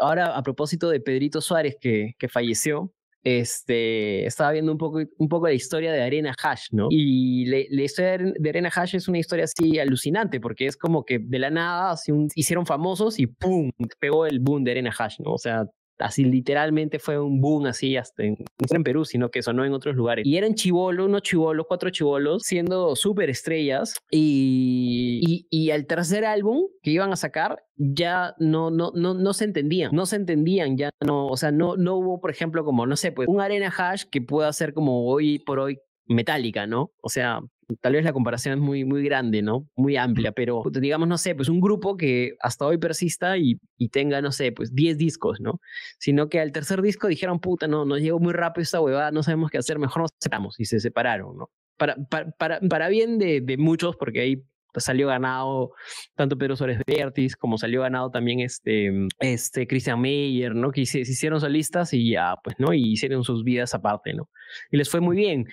ahora a propósito de Pedrito Suárez que, que falleció, este, estaba viendo un poco, un poco la historia de Arena Hash, ¿no? Y la historia de Arena Hash es una historia así alucinante, porque es como que de la nada así hicieron famosos y ¡pum! pegó el boom de Arena Hash, ¿no? O sea, así literalmente fue un boom así hasta en, en Perú, sino que sonó en otros lugares. Y eran chivolos, unos chivolos, cuatro chivolos, siendo súper estrellas. Y, y, y, al tercer álbum que iban a sacar, ya no, no, no, no se entendían, no se entendían, ya no, o sea, no, no hubo, por ejemplo, como, no sé, pues un Arena Hash que pueda ser como hoy por hoy metálica, ¿no? O sea, tal vez la comparación es muy, muy grande, ¿no? Muy amplia, pero digamos, no sé, pues un grupo que hasta hoy persista y, y tenga, no sé, pues 10 discos, ¿no? Sino que al tercer disco dijeron, puta, no, nos llegó muy rápido esta huevada, no sabemos qué hacer, mejor nos separamos y se separaron, ¿no? Para, para, para, para bien de, de muchos, porque ahí salió ganado tanto Pedro Suárez Vértiz como salió ganado también este, este Christian Meyer, ¿no? Que se, se, hicieron solistas y ya, pues, ¿no? Y hicieron sus vidas aparte, ¿no? Y les fue muy bien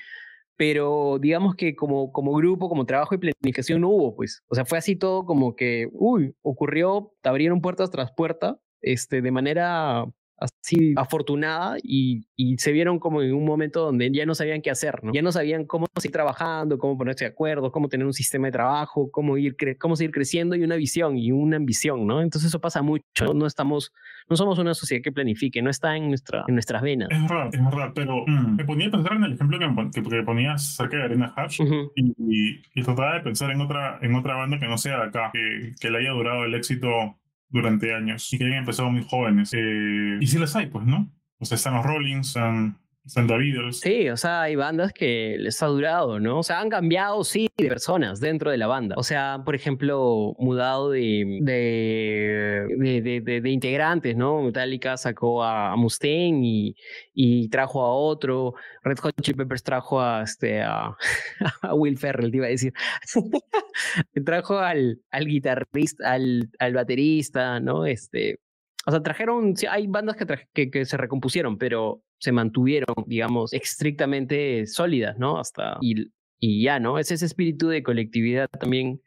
pero digamos que como, como grupo, como trabajo y planificación no hubo, pues. O sea, fue así todo como que, uy, ocurrió, abrieron puertas tras puerta, este, de manera así afortunada y, y, se vieron como en un momento donde ya no sabían qué hacer, ¿no? Ya no sabían cómo seguir trabajando, cómo ponerse de acuerdo, cómo tener un sistema de trabajo, cómo ir cómo seguir creciendo y una visión y una ambición, ¿no? Entonces eso pasa mucho, no estamos no somos una sociedad que planifique, no está en nuestra en nuestras venas. Es verdad, es verdad, pero mm, me ponía a pensar en el ejemplo que, que, ponías cerca de Arena Hash y, y, trataba de pensar en otra en otra banda que no sea de acá, que, que le haya durado el éxito durante años y que hayan empezado muy jóvenes. Eh, y si las hay, pues, ¿no? O sea, están los Rollins, están Santa. Sí, o sea, hay bandas que les ha durado, ¿no? O sea, han cambiado, sí, de personas dentro de la banda. O sea, por ejemplo, mudado de, de, de, integrantes, ¿no? Metallica sacó a, Mustaine y, y, trajo a otro. Red Hot Chili Peppers trajo a, este, a, Will Ferrell, te iba a decir. trajo al, al guitarrista, al, al baterista, ¿no? Este, o sea, trajeron, hay bandas que, que, que, se recompusieron, pero se mantuvieron, digamos, estrictamente sólidas, ¿no? Hasta, y, y ya, ¿no? Es ese espíritu de colectividad también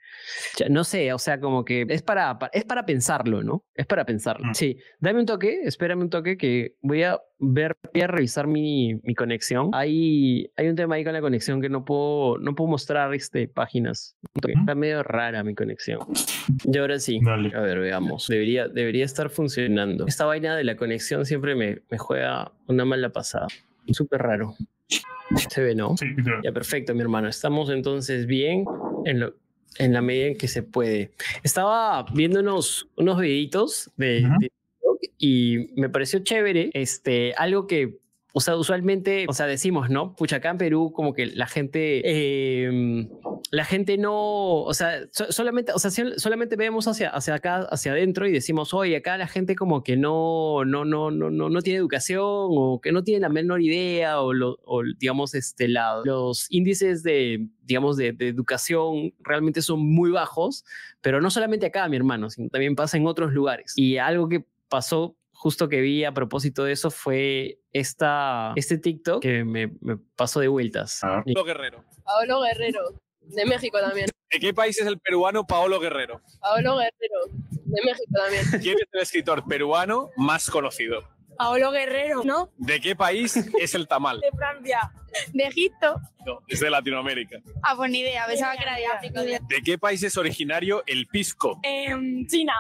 no sé, o sea, como que es para, es para pensarlo, ¿no? Es para pensarlo. Mm. Sí, dame un toque, espérame un toque que voy a ver, voy a revisar mi, mi conexión. Hay, hay un tema ahí con la conexión que no puedo, no puedo mostrar este, páginas. Está medio rara mi conexión. Y ahora sí. A ver, veamos. Debería, debería estar funcionando. Esta vaina de la conexión siempre me, me juega una mala pasada. Súper raro. Se ve, ¿no? Sí, Ya, perfecto, mi hermano. Estamos entonces bien en lo, en la medida en que se puede. Estaba viendo unos, unos videitos de, de y me pareció chévere, este, algo que o sea, usualmente, o sea, decimos, ¿no? Pucha, acá en Perú como que la gente, eh, la gente no, o sea, solamente, o sea, solamente vemos hacia, hacia acá, hacia adentro y decimos, oye, acá la gente como que no, no, no, no, no, no tiene educación o que no tiene la menor idea o, lo, o digamos, este, la, los índices de, digamos, de, de, educación realmente son muy bajos, pero no solamente acá, mi hermano, sino también pasa en otros lugares. Y algo que pasó justo que vi a propósito de eso fue esta, este TikTok que me, me pasó de vueltas. Ah. Paolo Guerrero. Paolo Guerrero, de México también. ¿De qué país es el peruano Paolo Guerrero? Paolo Guerrero, de México también. ¿Quién es el escritor peruano más conocido? Paolo Guerrero, ¿no? ¿De qué país es el tamal? De Francia. ¿De Egipto? No, es de Latinoamérica. Ah, pues ni idea, pensaba que era de África. ¿De qué país es originario el pisco? Eh, China.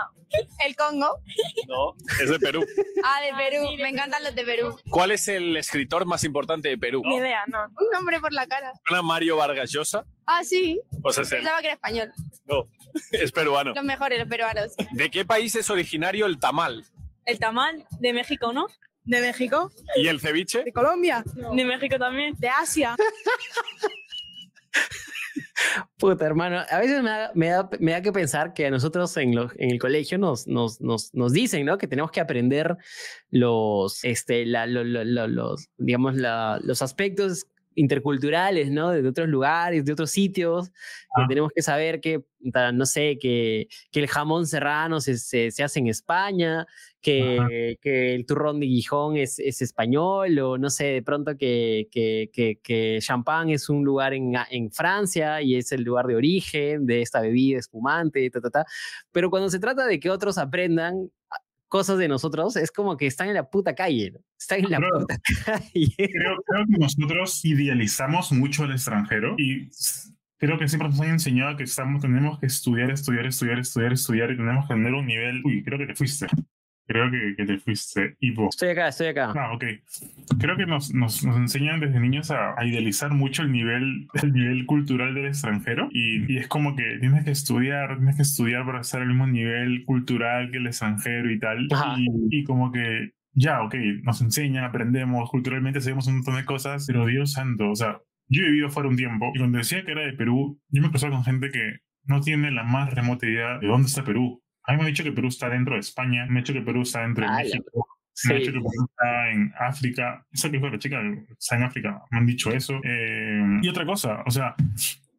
¿El Congo? No, es de Perú. Ah, de Perú, me encantan los de Perú. ¿Cuál es el escritor más importante de Perú? Ni idea, no. Un nombre por la cara. ¿Ana Mario Vargas Llosa? Ah, sí. Pues es él. Pensaba que era español. No, es peruano. Los mejores, los peruanos. ¿De qué país es originario el tamal? El tamal, de México, ¿no? ¿De México? ¿Y el ceviche? ¿De Colombia? De México también. ¿De Asia? Puta, hermano, a veces me da, me da, me da que pensar que a nosotros en, lo, en el colegio nos, nos, nos, nos, dicen, ¿no? Que tenemos que aprender los, este, la, lo, lo, los, digamos, la, los aspectos interculturales, ¿no? De otros lugares, de otros sitios. Ah. tenemos que saber que, no sé, que, que el jamón serrano se, se, se, hace en España, que, que el turrón de Gijón es, es, español, o no sé, de pronto que, que, que, que Champagne es un lugar en, en, Francia y es el lugar de origen de esta bebida espumante, ta, ta, ta. Pero cuando se trata de que otros aprendan cosas de nosotros, es como que están en la puta calle, ¿no? están en la Creo- puta calle. Creo, creo que nosotros idealizamos mucho al extranjero y creo que siempre nos han enseñado que estamos, tenemos que estudiar, estudiar, estudiar, estudiar, estudiar y tenemos que tener un nivel. Uy, creo que te fuiste. Creo que, que te fuiste. Y vos. Estoy acá, estoy acá. Ah, ok. Creo que nos, nos, nos enseñan desde niños a, a idealizar mucho el nivel, el nivel cultural del extranjero y, y es como que tienes que estudiar, tienes que estudiar para estar al mismo nivel cultural que el extranjero y tal. Y, y como que ya, ok, nos enseñan, aprendemos, culturalmente sabemos un montón de cosas, pero Dios santo, o sea, yo he vivido fuera un tiempo y cuando decía que era de Perú, yo me cruzaba con gente que no tiene la más remota idea de dónde está Perú. A mí me han dicho que Perú está dentro de España, me han dicho que Perú está dentro de Ala. México, me han Sí. dicho que Perú está en África. Eso que fue la chica, está en África. Me han dicho eso. Eh, y otra cosa, o sea,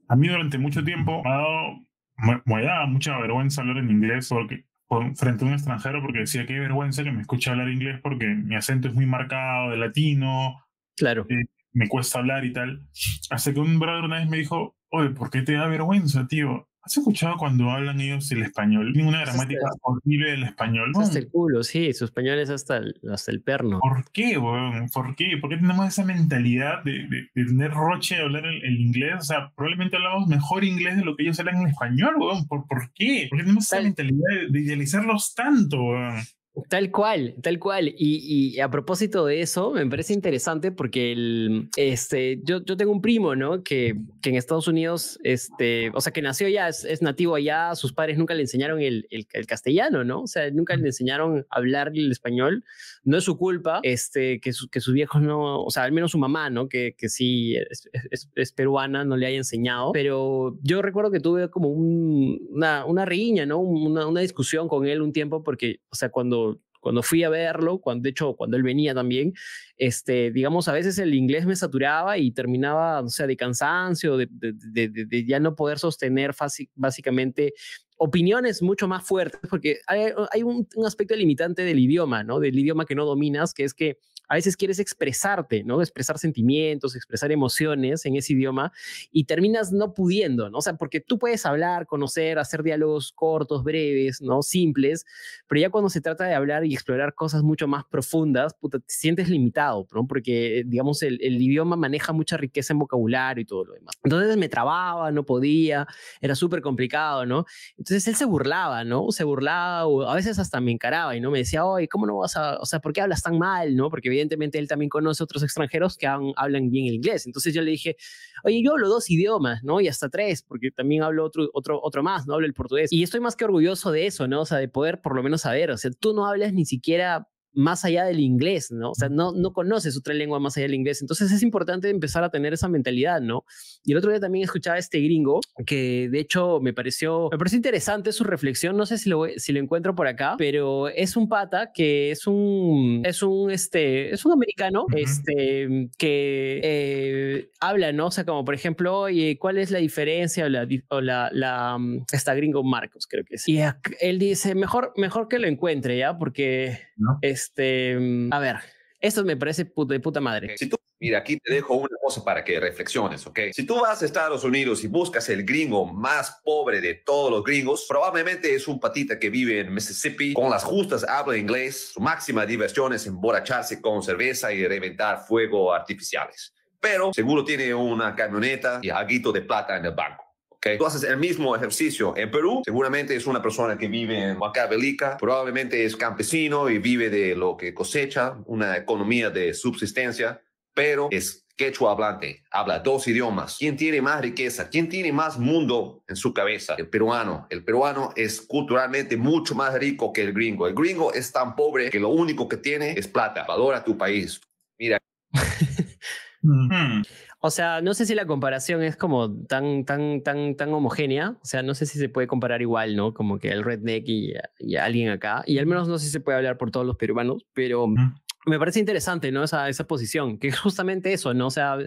a mí durante mucho tiempo me ha dado, me, me daba mucha vergüenza hablar en inglés porque, por- frente a un extranjero porque decía qué vergüenza que me escuche hablar inglés porque mi acento es muy marcado de latino, Claro. me cuesta hablar y tal. Hasta que un brother una vez me dijo, oye, ¿por qué te da vergüenza, tío? ¿Has escuchado cuando hablan ellos el español? Tienen una Eso gramática horrible del español. Es hasta el culo, sí, su español es hasta el, hasta el perno. ¿Por qué, weón? ¿Por qué? ¿Por qué tenemos esa mentalidad de, de- de tener roche de hablar el, el inglés? O sea, probablemente hablamos mejor inglés de lo que ellos hablan en español, weón. ¿Por, por qué? ¿Por qué tenemos esa Tal- mentalidad de, de idealizarlos tanto, weón? Tal cual, tal cual. Y, a propósito de eso, me parece interesante porque el, este, yo, yo tengo un primo, ¿no? Que, que en Estados Unidos, este, o sea, que nació allá, es, es nativo allá, sus padres nunca le enseñaron el, el, el castellano, ¿no? O sea, nunca le enseñaron a hablar el español. No es su culpa, este, que, su- que sus viejos no, o sea, al menos su mamá, ¿no? Que, que sí es, peruana, no le haya enseñado. Pero yo recuerdo que tuve como un- una, una riña, ¿no? Una, una discusión con él un tiempo porque, o sea, cuando cuando fui a verlo, cuando, de hecho, cuando él venía también, este, digamos, a veces el inglés me saturaba y terminaba, o sea, de cansancio, de, ya no poder sostener básicamente opiniones mucho más fuertes, porque hay, hay un, un aspecto limitante del idioma, ¿no? Del idioma que no dominas, que es que a veces quieres expresarte, ¿no? Expresar sentimientos, expresar emociones en ese idioma y terminas no pudiendo, ¿no? O sea, porque tú puedes hablar, conocer, hacer diálogos cortos, breves, ¿no? Simples, pero ya cuando se trata de hablar y explorar cosas mucho más profundas, puta, te sientes limitado, ¿no? Porque, digamos, el, el idioma maneja mucha riqueza en vocabulario y todo lo demás. Entonces me trababa, no podía, era súper complicado, ¿no? Entonces él se burlaba, ¿no? Se burlaba o a veces hasta me encaraba y no me decía, oye, ¿cómo no vas a, o sea, ¿por qué hablas tan mal, no? Porque evidentemente él también conoce otros extranjeros que hablan bien el inglés. Entonces yo le dije, oye, yo hablo dos idiomas, ¿no? Y hasta tres, porque también hablo otro, otro, otro más, ¿no? Hablo el portugués. Y estoy más que orgulloso de eso, ¿no? O sea, de poder por lo menos saber, o sea, tú no hablas ni siquiera más allá del inglés, ¿no? O sea, no, no conoces otra lengua más allá del inglés. Entonces es importante empezar a tener esa mentalidad, ¿no? Y el otro día también escuchaba a este gringo que de hecho me pareció, me pareció interesante su reflexión. No sé si lo, si lo encuentro por acá, pero es un pata que es un, es un, este, es un americano, Ujú. este, que eh, habla, ¿no? O sea, como por ejemplo, oye, ¿cuál es la diferencia o la, o la, la, mm, está gringo Marcos, creo que es. Y él dice, mejor, mejor que lo encuentre, ¿ya? Porque, ¿No? Este, mm, a ver, esto me parece puta- de puta madre. Si tú, mira, aquí te dejo una cosa para que reflexiones, ¿ok? Si tú vas a Estados Unidos y buscas el gringo más pobre de todos los gringos, probablemente es un patita que vive en Mississippi, con las justas habla inglés, su máxima diversión es emborracharse con cerveza y reventar fuego artificiales. Pero seguro tiene una camioneta y algo de plata en el banco. ¿Ok? Tú haces el mismo ejercicio en Perú, seguramente es una persona que vive en Huancavelica, probablemente es campesino y vive de lo que cosecha, una economía de subsistencia, pero es quechua hablante, habla dos idiomas. ¿Quién tiene más riqueza? ¿Quién tiene más mundo en su cabeza? El peruano. El peruano es culturalmente mucho más rico que el gringo. El gringo es tan pobre que lo único que tiene es plata. Valora tu país. Mira, Ujú. O sea, no sé si la comparación es como tan, tan, tan, tan homogénea. O sea, no sé si se puede comparar igual, ¿no? Como que el redneck y, y alguien acá. Y al menos no sé si se puede hablar por todos los peruanos, pero me parece interesante, ¿no? Esa, esa posición, que es justamente eso, ¿no? O sea,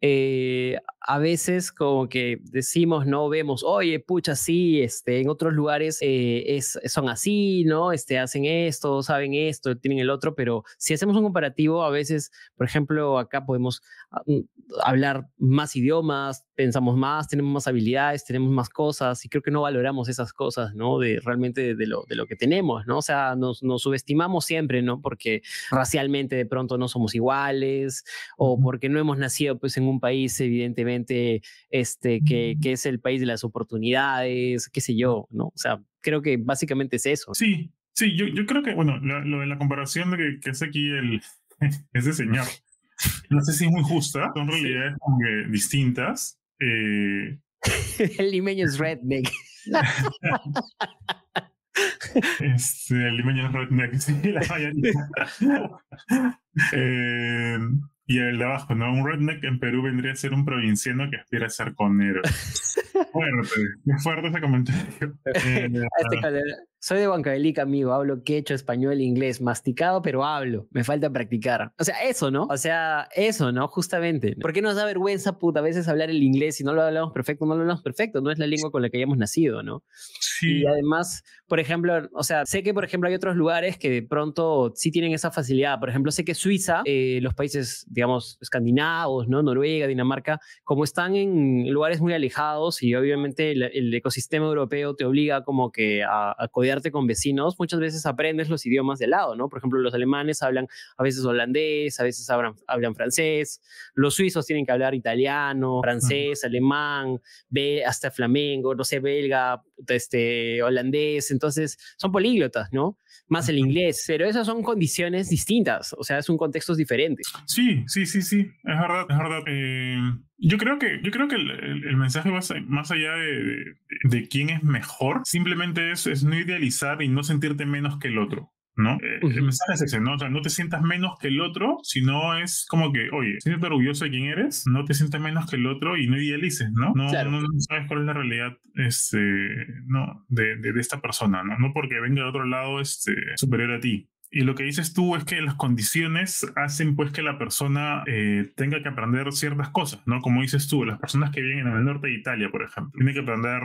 eh, a veces como que decimos, no vemos, oye, pucha, sí, este, en otros lugares eh, es, son así, ¿no? Este, hacen esto, saben esto, tienen el otro, pero si hacemos un comparativo, a veces, por ejemplo, acá podemos ah, mm, hablar más idiomas, pensamos más, tenemos más habilidades, tenemos más cosas, y creo que no valoramos esas cosas, ¿no? De realmente de lo, de lo que tenemos, ¿no? O sea, nos, nos subestimamos siempre, ¿no? Porque racialmente de pronto no somos iguales, o porque no hemos nacido pues en un país evidentemente este, que, que es el país de las oportunidades, qué sé yo, ¿no? O sea, creo que básicamente es eso. Sí, sí, yo, yo creo que, bueno, lo, lo de la comparación de que, que hace aquí el, ese señor, no sé si es muy justa, son realidades como que distintas. Eh, el limeño es redneck. este, el limeño es redneck, sí, la mayoría. eh, y el de abajo, ¿no? Un redneck en Perú vendría a ser un provinciano que aspira a ser conero. fuerte, es fuerte ese comentario. Eh, Este calor- Soy de Huancavelica, amigo. Hablo quechua, español, inglés. Masticado, pero hablo. Me falta practicar. O sea, eso, ¿no? O sea, eso, ¿no? Justamente. ¿Por qué nos da vergüenza, puta, a veces hablar el inglés? Si no lo hablamos perfecto, no lo hablamos perfecto. No es la lengua con la que hayamos nacido, ¿no? sí, Y además, por ejemplo, o sea, sé que, por ejemplo, hay otros lugares que de pronto sí tienen esa facilidad. Por ejemplo, sé que Suiza, eh, los países, digamos, escandinavos, ¿no? Noruega, Dinamarca, como están en lugares muy alejados y obviamente el, el ecosistema europeo te obliga como que a, a codearte con vecinos, muchas veces aprendes los idiomas de lado, ¿no? Por ejemplo, los alemanes hablan a veces holandés, a veces hablan, hablan francés, los suizos tienen que hablar italiano, francés, alemán, hasta flamengo, no sé, belga, este, holandés, entonces son políglotas, ¿no? Más el inglés, pero esas son condiciones distintas, o sea, son contextos diferentes. Sí, sí, sí, sí, es verdad, es verdad. Eh, yo creo que, yo creo que el, el- el mensaje más, más allá de, de, de quién es mejor, simplemente es, es no idealizar y no sentirte menos que el otro. ¿No? Eh, El Ujú. mensaje es ese, ¿no? O sea, no te sientas menos que el otro, sino es como que, oye, siéntete orgulloso de quién eres, no te sientas menos que el otro y no idealices, ¿no? No, Claro. no, no sabes cuál es la realidad este, no, de, de, de esta persona, ¿no? No porque venga de otro lado este, superior a ti. Y lo que dices tú es que las condiciones hacen pues que la persona eh, tenga que aprender ciertas cosas, ¿no? Como dices tú, las personas que viven en el norte de Italia, por ejemplo, tienen que aprender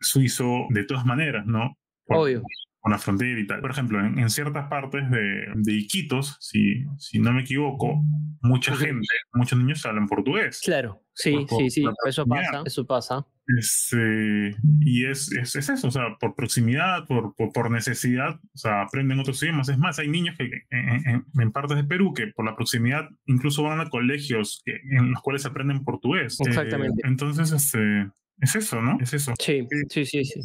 suizo de todas maneras, ¿no? Por- Obvio. Con la frontera y tal. Por ejemplo, en, en ciertas partes de, de Iquitos, si, si no me equivoco, mucha gente, muchos niños hablan portugués. Claro, sí, Por- por sí, sí, eso pasa, eso pasa. Este, y es, es, es eso, o sea, por proximidad, por, por, por necesidad, o sea, aprenden otros idiomas. Es más, hay niños que en, en- en partes de Perú que por la proximidad incluso van a colegios que- en los cuales aprenden portugués. Eh, Exactamente. entonces, este, es eso, ¿no? Es eso. Sí, sí, sí, sí.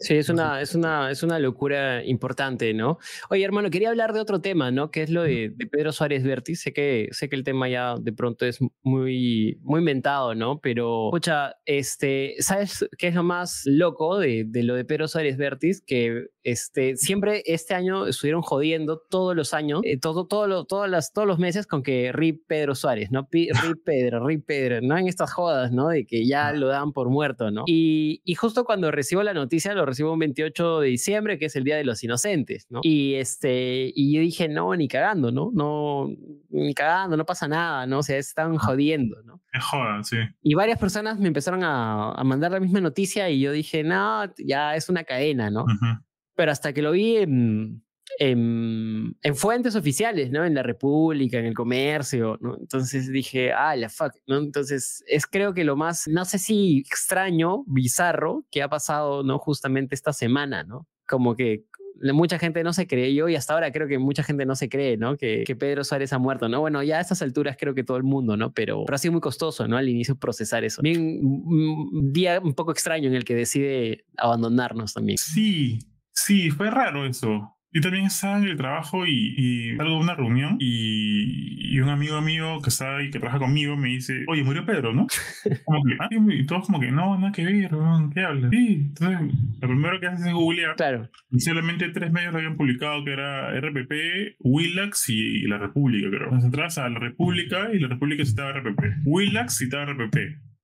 Sí, es una, es una, es una locura importante, ¿no? Oye, hermano, quería hablar de otro tema, ¿no? Que es lo de, de Pedro Suárez Vértiz. Sé que, sé que el tema ya de pronto es muy, muy inventado, ¿no? Pero, escucha, este, ¿sabes qué es lo más loco de, de lo de Pedro Suárez Vértiz? Que este, siempre este año estuvieron jodiendo todos los años, eh, todo, todo lo- todas las, todos los meses con que RIP Pedro Suárez, ¿no? RIP Pedro, RIP Pedro, ¿no? En estas jodas, ¿no? De que ya lo dan por muerto, ¿no? Y, y justo cuando recibo la noticia, lo recibo un 28 de diciembre, que es el Día de los Inocentes, ¿no? Y, este, y yo dije, no, ni cagando, ¿no? No, ni cagando, no pasa nada, ¿no? O sea, están jodiendo, ¿no? Es joda, sí. Y varias personas me empezaron a, a mandar la misma noticia y yo dije, no, ya es una cadena, ¿no? Ujú. Pero hasta que lo vi en, en, en fuentes oficiales, ¿no? En la República, en el comercio, ¿no? Entonces dije, ah, la fuck, ¿no? Entonces es creo que lo más, no sé si extraño, bizarro, que ha pasado, ¿no? Justamente esta semana, ¿no? Como que mucha gente no se creyó y hasta ahora creo que mucha gente no se cree, ¿no? Que, que Pedro Suárez ha muerto, ¿no? Bueno, ya a estas alturas creo que todo el mundo, ¿no? Pero, pero ha sido muy costoso, ¿no? Al inicio procesar eso. Bien, un día un poco extraño en el que decide abandonarnos también. Sí, sí, fue raro eso. Yo también estaba en el trabajo y, y salgo de una reunión y, y un amigo mío que está ahí, que trabaja conmigo, me dice, oye, murió Pedro, ¿no? Como que, "Ah", y todos como que, no, nada que ver, ¿qué hablas? Sí, entonces lo primero que haces es googlear Claro, y solamente tres medios lo habían publicado, que era RPP, Willax y, y La República, creo. Entonces entras a La República y La República citaba RPP. Willax citaba RPP.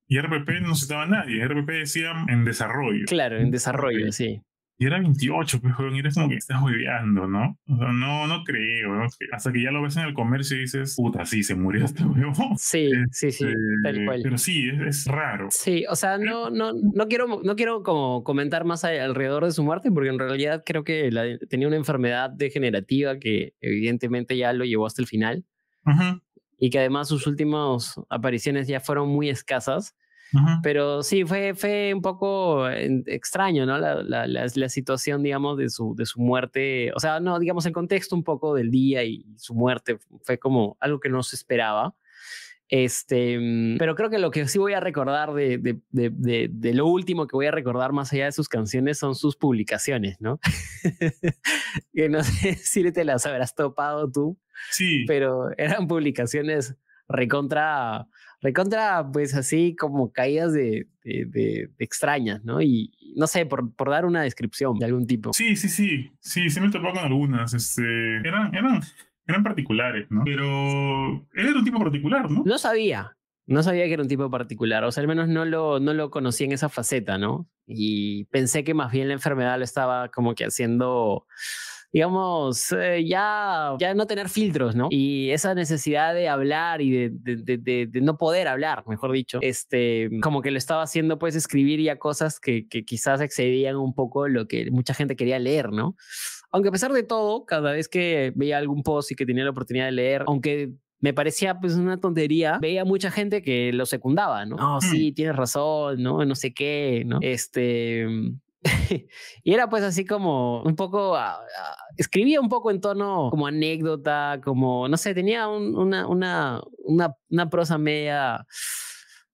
Y RPP no citaba a nadie. RPP decía en desarrollo. claro, en desarrollo, sí. Y era 28, pues, weón, y eres como que estás hueveando, ¿no? O sea, no, no creo, no creo. Hasta que ya lo ves en el comercio y dices, puta, sí, se murió este huevón. Sí, sí, sí, tal Este, cual. Pero sí, es, es raro. Sí, o sea, no, no, no quiero, no quiero como comentar más alrededor de su muerte, porque en realidad creo que la- tenía una enfermedad degenerativa que evidentemente ya lo llevó hasta el final Ujú, y que además sus últimas apariciones ya fueron muy escasas. Pero sí, fue, fue un poco extraño, ¿no? La, la, la, la situación, digamos, de su, de su muerte. O sea, no, digamos, el contexto un poco del día y su muerte fue como algo que no se esperaba. Este, mm, pero creo que lo que sí voy a recordar de, de, de, de, de lo último que voy a recordar más allá de sus canciones son sus publicaciones, ¿no? que no sé si te las habrás topado tú, Sí, pero eran publicaciones recontra, recontra, pues así como caídas de, de, de- de extrañas, ¿no? Y no sé, por, por dar una descripción de algún tipo. sí, sí, sí. Sí, sí me topó con algunas. Este, eran, eran, eran particulares, ¿no? Pero él era un tipo particular, ¿no? No sabía, no sabía que era un tipo particular, o sea, al menos no lo, no lo conocí en esa faceta, ¿no? Y pensé que más bien la enfermedad lo estaba como que haciendo, digamos, eh, ya, ya no tener filtros, ¿no? Y esa necesidad de hablar y de, de, de- no poder hablar, mejor dicho, este, como que lo estaba haciendo, pues, escribir ya cosas que, que quizás excedían un poco lo que mucha gente quería leer, ¿no? Aunque a pesar de todo, cada vez que veía algún post y que tenía la oportunidad de leer, aunque me parecía pues una tontería, veía mucha gente que lo secundaba, ¿no? No, sí, tienes razón, ¿no? No sé qué, ¿no? Este... y era pues así como un poco, ah, ah, escribía un poco en tono como anécdota, como, no sé, tenía un- una, una, una, una prosa media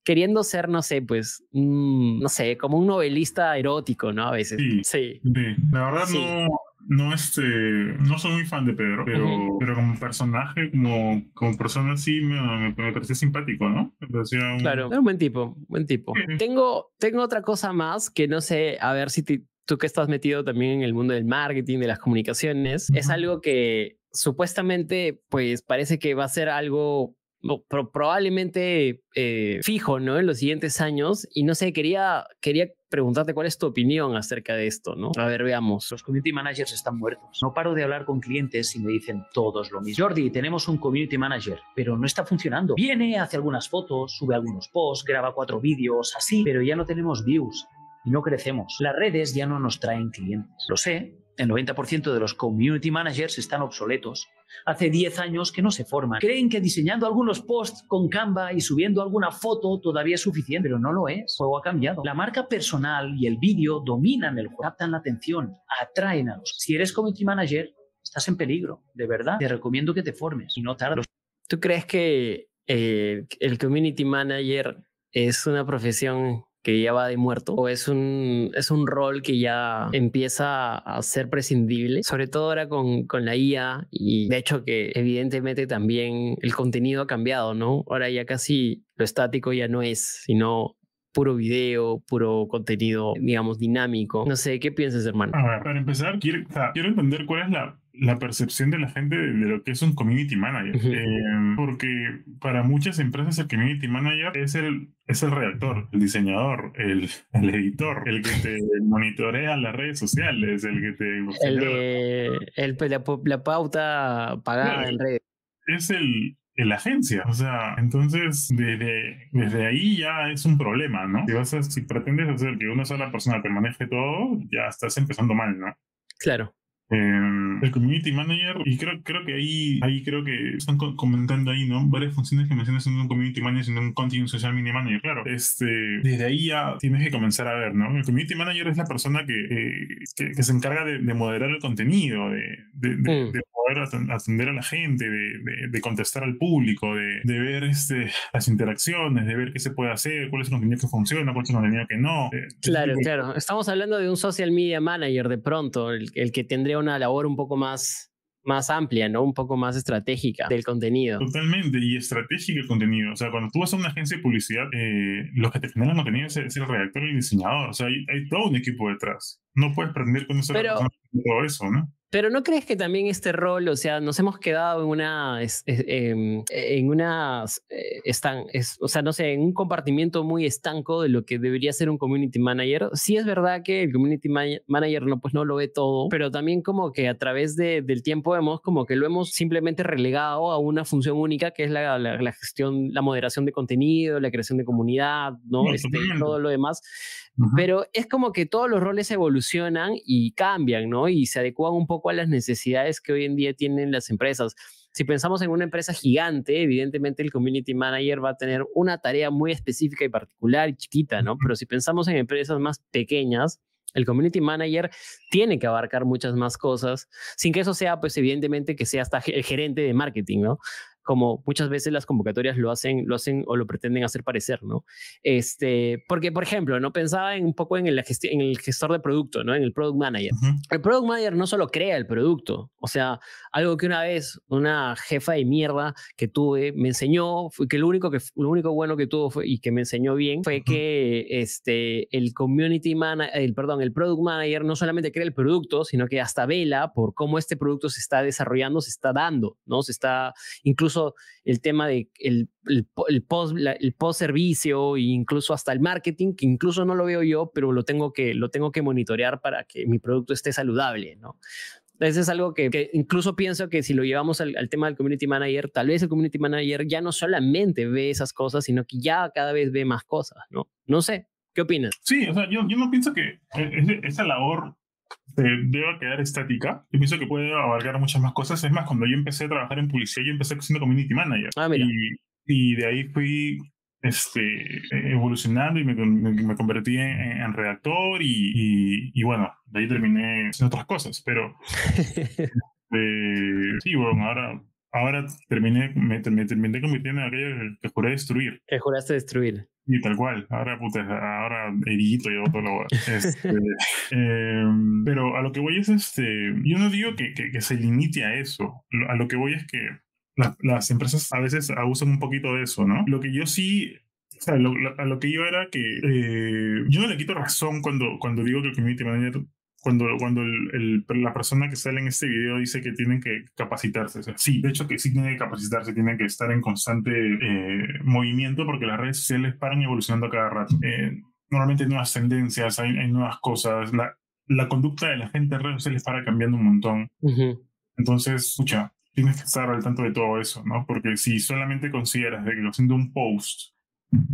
queriendo ser, no sé, pues, mm, no sé, como un novelista erótico, ¿no? A veces. Sí. sí. Sí, la verdad Sí. no, no, este, no soy muy fan de Pedro, pero, pero como personaje, como, como persona sí me, me, me pareció simpático, ¿no? Me parecía un- Claro, era un buen tipo, buen tipo. Sí. Tengo, tengo otra cosa más que no sé, a ver si te- tú que estás metido también en el mundo del marketing, de las comunicaciones, es algo que supuestamente, pues parece que va a ser algo pro- probablemente eh, fijo, ¿no? En los siguientes años. Y no sé, quería, quería preguntarte cuál es tu opinión acerca de esto, ¿no? A ver, veamos. Los community managers están muertos. No paro de hablar con clientes y me dicen todos lo mismo. Jordi, tenemos un community manager, pero no está funcionando. Viene, hace algunas fotos, sube algunos posts, graba cuatro vídeos, así, pero ya no tenemos views y no crecemos. Las redes ya no nos traen clientes. Lo sé, el 90% de los community managers están obsoletos. Hace 10 años que no se forman. Creen que diseñando algunos posts con Canva y subiendo alguna foto todavía es suficiente, pero no lo es. El juego ha cambiado. La marca personal y el vídeo dominan el juego, captan la atención, atraen a los. Si eres community manager, estás en peligro, de verdad. Te recomiendo que te formes y no tardes. ¿Tú crees que eh, el community manager es una profesión que ya va de muerto o es un, es un rol que ya empieza a ser prescindible, sobre todo ahora con, con la IA y de hecho que evidentemente también el contenido ha cambiado, ¿no? Ahora ya casi lo estático ya no es, sino puro video, puro contenido, digamos, dinámico. No sé, ¿qué piensas, hermano? A ver, para empezar, quiero, quiero entender cuál es la, la percepción de la gente de, de lo que es un community manager. Eh, porque para muchas empresas el community manager es el, es el redactor, el diseñador, el, el editor, el que te monitorea las redes sociales, el que te... El de el, pues, la, la pauta pagada en redes. es el, el agencia. O sea, entonces desde, desde ahí ya es un problema, ¿no? Si, vas a- si pretendes hacer que una sola persona te maneje todo, ya estás empezando mal, ¿no? Claro. Eh, el community manager, y creo, creo que ahí, ahí creo que están co- comentando ahí, ¿no? Varias funciones que mencionas en un community manager, en un content social media manager, claro. Este, desde ahí ya tienes que comenzar a ver, ¿no? El community manager es la persona que, eh, que, que se encarga de, de moderar el contenido, de, de, de- Mm. Poder atender a la gente, de, de- de contestar al público, de, de ver este, las interacciones, de ver qué se puede hacer, cuál es el contenido que funciona, cuál es el contenido que no. eh, ese Claro, tipo claro. Estamos hablando de un social media manager de pronto, el, el que tendría una labor un poco más, más amplia, ¿no? Un poco más estratégica del contenido. Totalmente, y estratégico el contenido. O sea, cuando tú vas a una agencia de publicidad, eh, los que te generan contenido es, el redactor y el diseñador. O sea, hay, hay todo un equipo detrás. No puedes pretender con eso Pero- todo eso, ¿no? Pero ¿no crees que también este rol, o sea, nos hemos quedado en una, em, en una, eh, estan- es- o sea, no sé, en un compartimiento muy estanco de lo que debería ser un community manager? Sí es verdad que el community ma- manager no, pues no lo ve todo, pero también como que a través de- del tiempo hemos como que lo hemos simplemente relegado a una función única que es la, la- la gestión, la moderación de contenido, la creación de comunidad, ¿no? Este, todo lo demás. Ujú. Pero es como que todos los roles evolucionan y cambian, ¿no? Y se adecuan un poco a las necesidades que hoy en día tienen las empresas. Si pensamos en una empresa gigante, evidentemente el community manager va a tener una tarea muy específica y particular y chiquita, ¿no? Pero si pensamos en empresas más pequeñas, el community manager tiene que abarcar muchas más cosas, sin que eso sea, pues evidentemente que sea hasta el gerente de marketing, ¿no? Como muchas veces las convocatorias lo hacen, lo hacen o lo pretenden hacer parecer, ¿no? Este, porque, por ejemplo, no pensaba en, un poco en el, en el gestor de producto, ¿no? En el product manager. Ujú. El product manager no solo crea el producto, o sea, algo que una vez una jefa de mierda que tuve me enseñó, fue que lo único, que, lo único bueno que tuvo fue, y que me enseñó bien fue Ujú. que este, el community manager, el, perdón, el product manager no solamente crea el producto, sino que hasta vela por cómo este producto se está desarrollando, se está dando, ¿no? Se está, incluso el tema de el, el, el post, la- el post servicio e incluso hasta el marketing, que incluso no lo veo yo, pero lo tengo que, lo tengo que monitorear para que mi producto esté saludable, ¿no? Eso es algo que, que incluso pienso que si lo llevamos al, al tema del community manager, tal vez el community manager ya no solamente ve esas cosas, sino que ya cada vez ve más cosas, ¿no? No sé, ¿qué opinas? Sí, o sea, yo, yo no pienso que e- ese- esa labor se deba quedar estática. Yo pienso que puede abarcar muchas más cosas. Es más, cuando yo empecé a trabajar en publicidad, yo empecé siendo community manager. Ah, mira. Y, y de ahí fui este, evolucionando y me, me, me convertí en, en redactor y, y, y bueno, de ahí terminé haciendo otras cosas. Pero eh, sí, bueno, ahora, ahora terminé, me, me terminé convirtiendo en aquello que juré destruir. que juraste destruir. Y tal cual, ahora puta, ahora edito y todo lo. Este, em, pero a lo que voy es este, yo no digo que, que, se limite a eso, a lo que voy es que la- las empresas a veces abusan un poquito de eso, ¿no? Lo que yo sí, o sea, a lo que yo era que eh, yo no le quito razón cuando, cuando digo que el community manager cuando, cuando el, el- la persona que sale en este video dice que tienen que capacitarse. O sea, sí, de hecho que sí tienen que capacitarse, tienen que estar en constante eh, movimiento porque las redes sociales paran evolucionando a cada rato. Eh, normalmente hay nuevas tendencias, hay, hay nuevas cosas, la, la conducta de la gente en redes sociales para cambiando un montón. Ujú. Entonces, escucha, tienes que estar al tanto de todo eso, ¿no? Porque si solamente consideras de que haciendo un post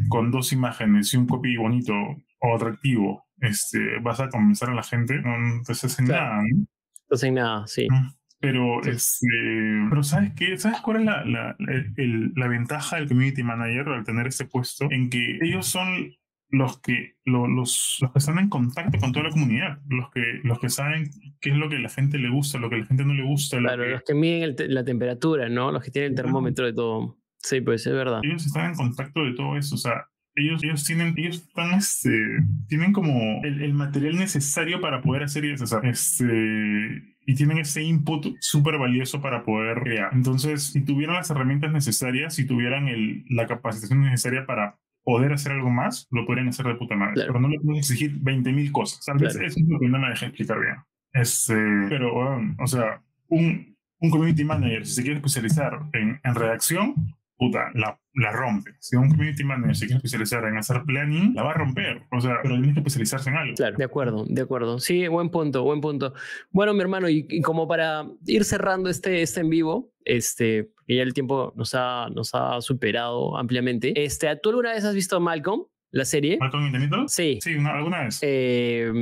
con dos imágenes y un copy bonito o atractivo, este, vas a convencer a la gente, no, no te hacen Claro. nada, ¿no? Entonces, nada, sí. Pero, Sí. este, pero ¿sabes qué? ¿Sabes cuál es la, la, el- el- la ventaja del community manager al tener este puesto? En que ellos son los que, lo- los, los que están en contacto con toda la comunidad, los que, los que saben qué es lo que la gente le gusta, lo que la gente no le gusta. lo Claro, que- los que miden el te- la temperatura, ¿no? Los que tienen el termómetro de todo. Sí, pues es verdad. ellos están en contacto de todo eso, o sea, ellos, ellos tienen, ellos están, este, tienen como el, el material necesario para poder hacer y deshacer, este, y tienen ese input súper valioso para poder crear. Entonces, si tuvieran las herramientas necesarias, si tuvieran el, la capacitación necesaria para poder hacer algo más, lo podrían hacer de puta madre. Claro. Pero no le pueden exigir 20.000 cosas. Tal vez Claro. eso es lo que no me dejé explicar bien. Este, pero, o sea, un, un community manager, si se quiere especializar en, en redacción, puta, la, la rompe. Si un community manager se quiere especializar en hacer planning, la va a romper. O sea, pero tiene que especializarse en algo. Claro, de acuerdo, de acuerdo. Sí, buen punto, buen punto. Bueno, mi hermano, y, y como para ir cerrando este, este en vivo, este, que ya el tiempo nos ha, nos ha superado ampliamente. Este, ¿Tú alguna vez has visto Malcolm, la serie? Sí. Sí, una- alguna vez. Eh,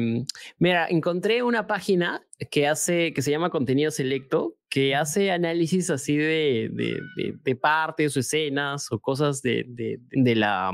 mira, encontré una página que hace, que se llama Contenido Selecto, que hace análisis así de, de, de- de partes o escenas o cosas de- de la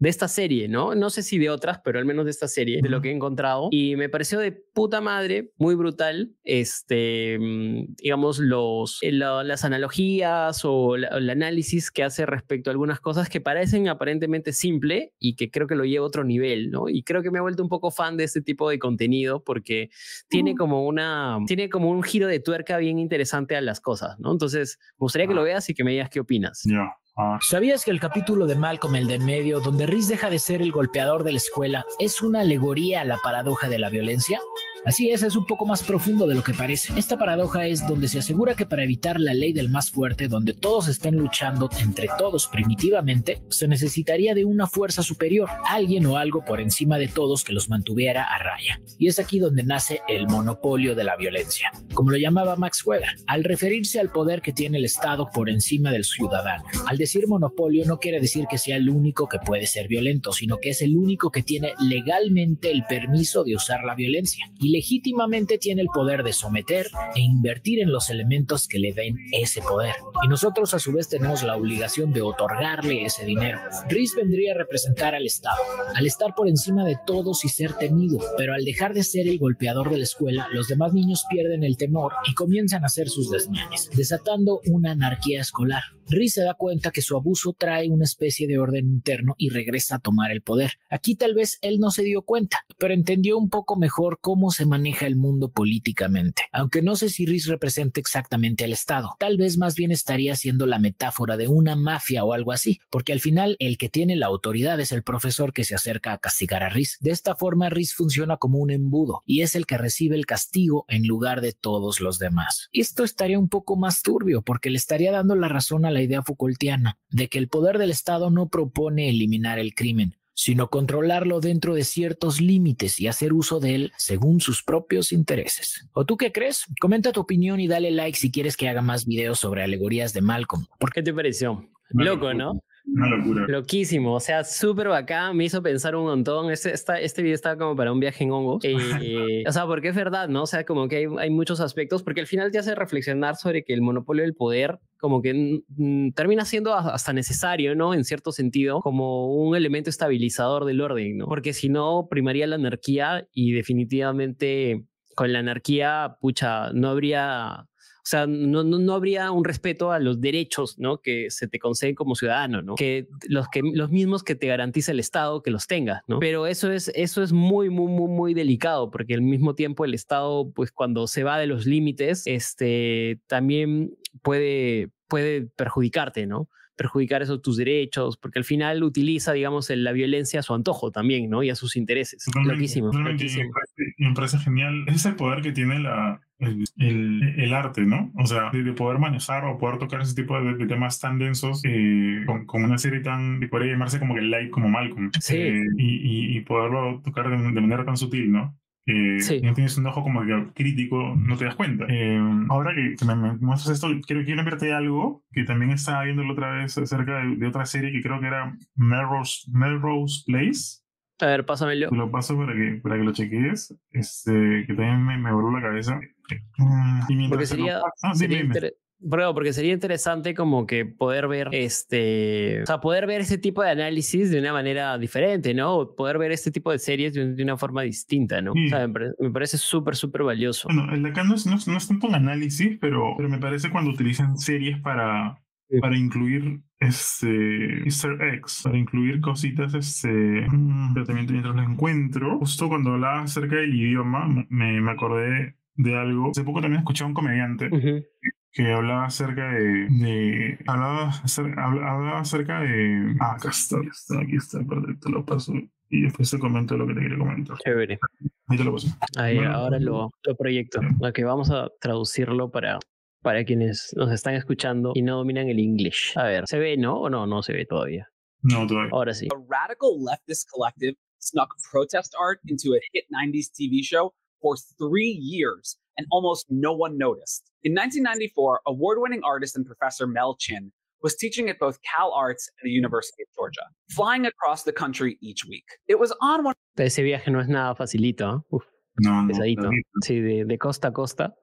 de esta serie, ¿no? No sé si de otras, pero al menos de esta serie, de lo que he encontrado. Y me pareció de puta madre, muy brutal, este, mm, digamos, los, eh, la- las analogías o la- el análisis que hace respecto a algunas cosas que parecen aparentemente simple y que creo que lo lleva a otro nivel, ¿no? Y creo que me he vuelto un poco fan de este tipo de contenido porque tiene como una, tiene como un giro de tuerca bien interesante a las cosas, ¿no? Entonces, me gustaría que lo veas y que me digas qué opinas. Ya. Ah, ¿Sabías que el capítulo de Malcolm, el de en medio, donde Reese deja de ser el golpeador de la escuela, es una alegoría a la paradoja de la violencia? Así es, es un poco más profundo de lo que parece. Esta paradoja es donde se asegura que para evitar la ley del más fuerte, donde todos estén luchando entre todos primitivamente, se necesitaría de una fuerza superior, alguien o algo por encima de todos que los mantuviera a raya. Y es aquí donde nace el monopolio de la violencia, como lo llamaba Max Weber, al referirse al poder que tiene el Estado por encima del ciudadano. Al decir monopolio no quiere decir que sea el único que puede ser violento, sino que es el único que tiene legalmente el permiso de usar la violencia y legítimamente tiene el poder de someter e invertir en los elementos que le den ese poder. Y nosotros a su vez tenemos la obligación de otorgarle ese dinero. Riz vendría a representar al Estado, al estar por encima de todos y ser temido, pero al dejar de ser el golpeador de la escuela, los demás niños pierden el temor y comienzan a hacer sus desmanes, desatando una anarquía escolar. Riz se da cuenta que su abuso trae una especie de orden interno y regresa a tomar el poder. Aquí tal vez él no se dio cuenta, pero entendió un poco mejor cómo se maneja el mundo políticamente. Aunque no sé si Riz representa exactamente al Estado, tal vez más bien estaría siendo la metáfora de una mafia o algo así, porque al final el que tiene la autoridad es el profesor que se acerca a castigar a Riz. De esta forma Riz funciona como un embudo y es el que recibe el castigo en lugar de todos los demás. Esto estaría un poco más turbio porque le estaría dando la razón a la idea Foucaultiana de que el poder del Estado no propone eliminar el crimen, sino controlarlo dentro de ciertos límites y hacer uso de él según sus propios intereses. ¿O tú qué crees? Comenta tu opinión y dale like si quieres que haga más videos sobre alegorías de Malcolm. ¿Por qué te pareció? Loco, ¿no? Una locura. Loquísimo, o sea, súper bacán, me hizo pensar un montón. Este, esta, este video estaba como para un viaje en hongos. Eh, o sea, porque es verdad, ¿no? O sea, como que hay, hay, muchos aspectos, porque al final te hace reflexionar sobre que el monopolio del poder como que mm, termina siendo hasta necesario, ¿no? En cierto sentido, como un elemento estabilizador del orden, ¿no? Porque si no, primaría la anarquía y definitivamente con la anarquía, pucha, no habría o sea, no, no, no, habría un respeto a los derechos ¿no? que se te conceden como ciudadano, ¿no? que, los, que los mismos que te garantiza el Estado que los tengas. ¿no? Pero eso es, eso es muy, muy, muy, muy delicado, porque al mismo tiempo el Estado, pues cuando se va de los límites, este, también puede, puede perjudicarte, ¿no? perjudicar esos tus derechos, porque al final utiliza, digamos, la violencia a su antojo también, ¿no? Y a sus intereses. Loquísimo. loquísimo. Me, parece, me parece genial. Ese poder que tiene la, el, el, el arte, ¿no? O sea, de, de, poder manejar o poder tocar ese tipo de, de temas tan densos eh, con, con, una serie tan, podría llamarse como que light, como Malcolm. Sí. Eh, y, y, y, poderlo tocar de, de manera tan sutil, ¿no? Eh, Sí. no tienes un ojo como que crítico, no te das cuenta. Eh, ahora que, que me, me muestras esto, quiero, quiero enviarte algo que también estaba viendo la otra vez acerca de, de otra serie que creo que era Melrose, Melrose Place. A ver, pásamelo. Te lo paso para que, para que lo cheques, este, que también me, me voló la cabeza. Mm, Y Porque lo sería, ah, sería dime. inter- porque sería interesante como que poder ver este, o sea, poder ver este tipo de análisis de una manera diferente, ¿no? O poder ver este tipo de series de, una forma distinta, ¿no? Sí. O sea, me, pare- me parece súper, súper valioso. Bueno, el de acá no es, no, es, no es tanto un análisis, pero, pero me parece cuando utilizan series para, Sí. para incluir este, Easter eggs, para incluir cositas, este, mm, pero también mientras lo encuentro, justo cuando hablaba acerca del idioma, me, me acordé de algo. Hace poco también escuché a un comediante que hablaba acerca de, de hablaba, acer- habla- hablaba acerca de, ah, acá está, aquí está, aquí está, te lo paso y después te comento lo que te quería comentar. Chévere. Ahí te lo paso. Ahí, Bueno, ahora lo, lo proyecto. Ok, vamos a traducirlo para, para quienes nos están escuchando y no dominan el English. A ver, ¿se ve, no? ¿O no? No se ve todavía. No, todavía. Ahora sí. A radical leftist collective snuck protest art into a hit 90s TV show for three years, and almost no one noticed. In 1994, award winning artist and professor Mel Chin was teaching at both Cal Arts and the University of Georgia, flying across the country each week. It was on one Ese viaje no es nada facilito, ¿ah? Uf, No, no. pesadito. todavía. Sí, de, de costa a costa.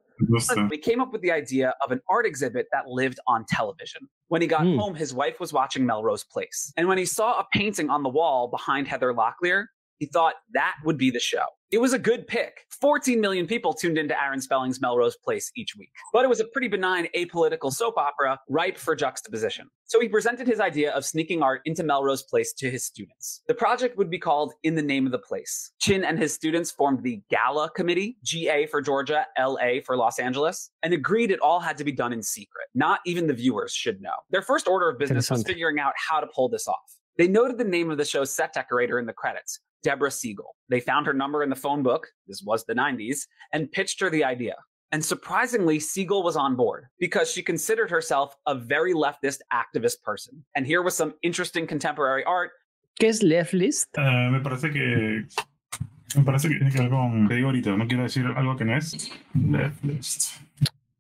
We came up with the idea of an art exhibit that lived on television. When he got Hmm. home, his wife was watching Melrose Place. And when he saw a painting on the wall behind Heather Locklear, he thought that would be the show. It was a good pick. 14 million people tuned into Aaron Spelling's Melrose Place each week. But it was a pretty benign apolitical soap opera ripe for juxtaposition. So he presented his idea of sneaking art into Melrose Place to his students. The project would be called In the Name of the Place. Chin and his students formed the Gala Committee, GA for Georgia, LA for Los Angeles, and agreed it all had to be done in secret. Not even the viewers should know. Their first order of business was figuring out how to pull this off. They noted the name of the show's set decorator in the credits, Deborah Siegel. They found her number in the phone book, this was the 90s, and pitched her the idea. And surprisingly, Siegel was on board because she considered herself a very leftist activist person. And here was some interesting contemporary art. ¿Qué es leftist? Eh, me parece que. Me parece que tiene que ver con. Te digo ahorita, no quiero decir algo que no es. Leftist.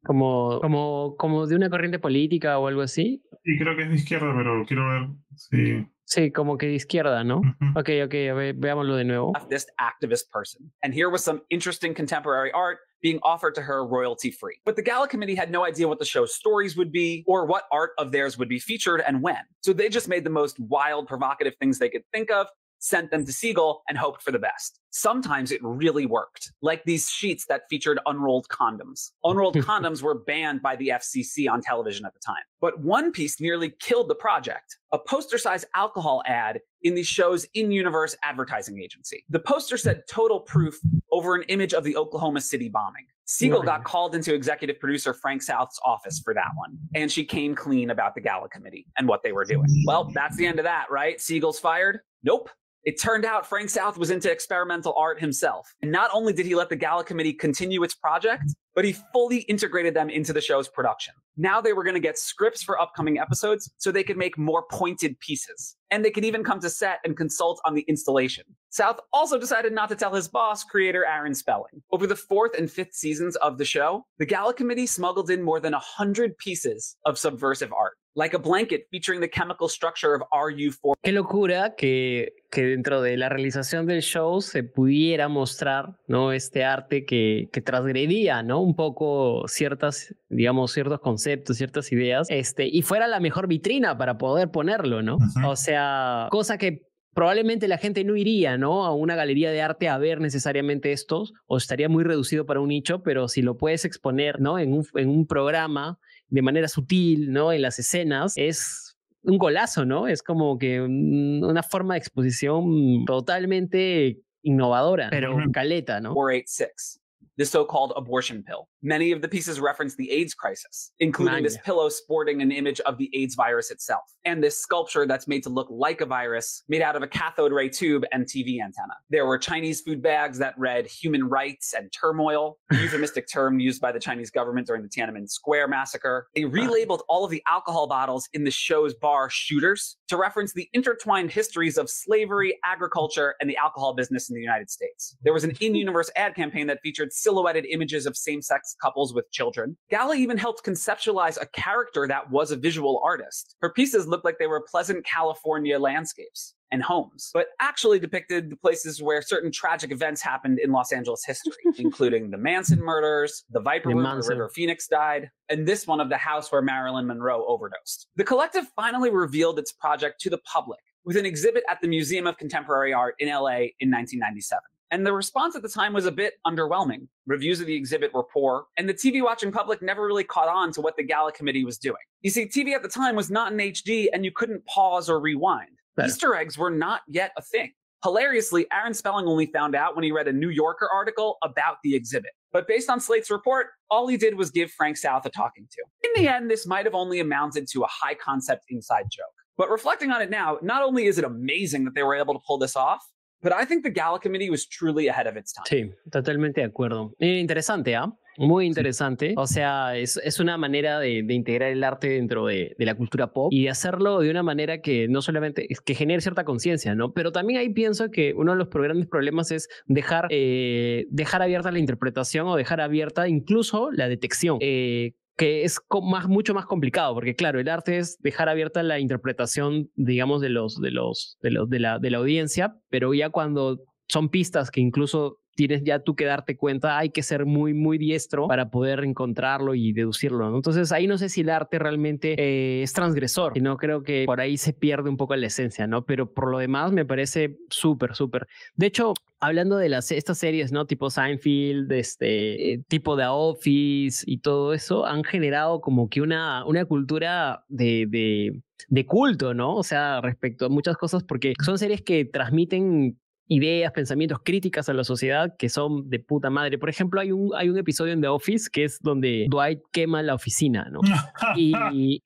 Como, como, como de una corriente política o algo así. Sí, creo que es de izquierda, pero quiero ver si. Sí, como que de izquierda, ¿no? Ujú. Ok, ok, a ver, veámoslo de nuevo. leftist activist person. And here was some interesting contemporary art being offered to her royalty free. But the Gala Committee had no idea what the show's stories would be or what art of theirs would be featured and when. So they just made the most wild, provocative things they could think of, sent them to Siegel, and hoped for the best. Sometimes it really worked, like these sheets that featured unrolled condoms. Unrolled condoms were banned by the FCC on television at the time. But one piece nearly killed the project a poster sized alcohol ad in the show's in universe advertising agency. The poster said total proof over an image of the Oklahoma City bombing. Siegel got called into executive producer Frank South's office for that one, and she came clean about the gala committee and what they were doing. Well, that's the end of that, right? Siegel's fired? Nope. It turned out Frank South was into experimental art himself. And not only did he let the gala committee continue its project, but he fully integrated them into the show's production. Now they were going to get scripts for upcoming episodes so they could make more pointed pieces. And they could even come to set and consult on the installation. South also decided not to tell his boss, creator Aaron Spelling. Over the fourth and fifth seasons of the show, the Gala Committee smuggled in more than 100 pieces of subversive art, like a blanket featuring the chemical structure of RU4 Qué locura que, que dentro de la realización del show se pudiera mostrar, ¿no? Este arte que, que transgredía, ¿no? Un poco ciertas, digamos, ciertos conceptos, ciertas ideas, este, y fuera la mejor vitrina para poder ponerlo, ¿no? O sea, cosa que probablemente la gente no iría, ¿no? A una galería de arte a ver necesariamente estos, o estaría muy reducido para un nicho, pero si lo puedes exponer, ¿no? En un, en un programa de manera sutil, ¿no? En las escenas, es un golazo, ¿no? Es como que un- una forma de exposición totalmente innovadora, pero caleta, ¿no? 486, the so called abortion pill. Many of the pieces reference the AIDS crisis, including this pillow sporting an image of the AIDS virus itself, and this sculpture that's made to look like a virus made out of a cathode ray tube and TV antenna. There were Chinese food bags that read human rights and turmoil, a euphemistic term used by the Chinese government during the Tiananmen Square massacre. They relabeled all of the alcohol bottles in the show's bar shooters to reference the intertwined histories of slavery, agriculture, and the alcohol business in the United States. There was an in universe ad campaign that featured silhouetted images of same sex couples with children. Gala even helped conceptualize a character that was a visual artist. Her pieces looked like they were pleasant California landscapes and homes, but actually depicted the places where certain tragic events happened in Los Angeles history, including the Manson murders, the Viper Room where River Phoenix died, and this one of the house where Marilyn Monroe overdosed. The collective finally revealed its project to the public with an exhibit at the Museum of Contemporary Art in LA in 1997. And the response at the time was a bit underwhelming. Reviews of the exhibit were poor, and the TV watching public never really caught on to what the gala committee was doing. You see, TV at the time was not in HD, and you couldn't pause or rewind. Claro. Easter eggs were not yet a thing. Hilariously, Aaron Spelling only found out when he read a New Yorker article about the exhibit. But based on Slate's report, all he did was give Frank South a talking to. In the end, this might have only amounted to a high concept inside joke. But reflecting on it now, not only is it amazing that they were able to pull this off, but I think the Gala Committee was truly ahead of its time. Sí, totalmente de acuerdo. Eh, interesante, ¿ah? Muy interesante. O sea, es, es una manera de, de integrar el arte dentro de, de la cultura pop y de hacerlo de una manera que no solamente que genere cierta conciencia, ¿no? Pero también ahí pienso que uno de los grandes problemas es dejar, eh, dejar abierta la interpretación o dejar abierta incluso la detección. Eh, que es más, mucho más complicado, porque claro, el arte es dejar abierta la interpretación, digamos, de los, de los, de los, de la, de la audiencia, pero ya cuando son pistas que incluso tienes ya tú que darte cuenta, hay que ser muy, muy diestro para poder encontrarlo y deducirlo. ¿no? Entonces ahí no sé si el arte realmente eh, es transgresor, sino creo que por ahí se pierde un poco la esencia, ¿no? Pero por lo demás me parece súper, súper. De hecho, hablando de las, estas series, ¿no? Tipo Seinfeld, este, eh, tipo The Office y todo eso, han generado como que una, una cultura de, de, de culto, ¿no? O sea, respecto a muchas cosas, porque son series que transmiten ideas, pensamientos, críticas a la sociedad que son de puta madre. Por ejemplo, hay un, hay un episodio en The Office que es donde Dwight quema la oficina, ¿no? Y, y,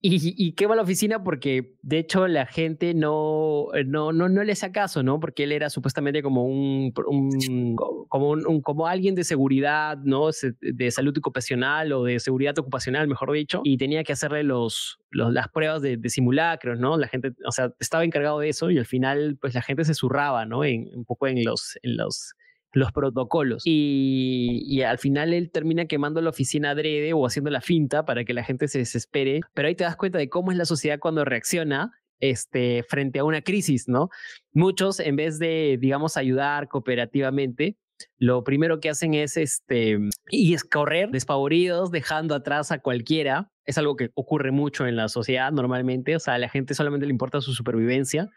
Y, y quema la oficina porque, de hecho, la gente no, no, no, no le hace caso, ¿no? Porque él era supuestamente como un, un como, un, como alguien de seguridad, ¿no? De salud ocupacional o de seguridad ocupacional, mejor dicho, y tenía que hacerle los, los las pruebas de, de, simulacros, ¿no? La gente, o sea, estaba encargado de eso y al final, pues la gente se zurraba, ¿no? En, un poco en los, en los los protocolos. Y, y, al final él termina quemando la oficina adrede o haciendo la finta para que la gente se desespere. Pero ahí te das cuenta de cómo es la sociedad cuando reacciona este, frente a una crisis, ¿no? Muchos, en vez de, digamos, ayudar cooperativamente, lo primero que hacen es este, y es correr despavoridos, dejando atrás a cualquiera. Es algo que ocurre mucho en la sociedad normalmente, o sea, a la gente solamente le importa su supervivencia.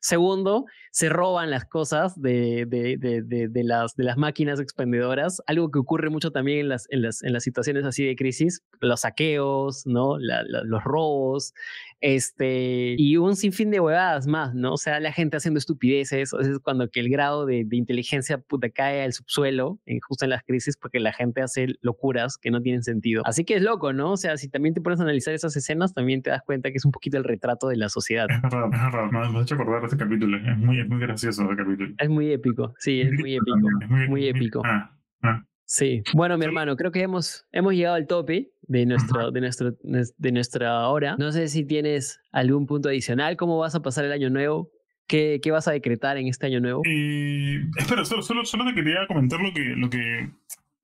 Segundo, se roban las cosas de, de, de, de, las, de las máquinas expendedoras, algo que ocurre mucho también en las, en las, en las situaciones así de crisis, los saqueos, ¿no? Los robos, este, y un sinfín de huevadas más, ¿no? O sea, la gente haciendo estupideces, es cuando que el grado de, inteligencia puta cae al subsuelo, en, justo en las crisis, porque la gente hace locuras que no tienen sentido. Así que es loco, ¿no? O sea, si también te pones a analizar esas escenas, también te das cuenta que es un poquito el retrato de la sociedad. Es verdad, es verdad. Me has hecho acordar de este capítulo. Es muy, es muy gracioso ese capítulo. Es muy épico, sí, es muy épico. Es muy, muy épico. Ah, ah. Sí, bueno, mi hermano, creo que hemos, hemos llegado al tope de, nuestro, de, nuestro, de nuestra hora. No sé si tienes algún punto adicional, cómo vas a pasar el año nuevo, qué, qué vas a decretar en este año nuevo. Eh, espera, solo, solo, solo, te quería comentar lo que, lo que,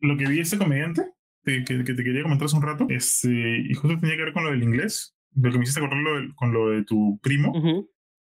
lo que vi ese comediante, que, te quería comentar hace un rato, este, y justo tenía que ver con lo del inglés, lo que me hiciste acordar con lo de tu primo.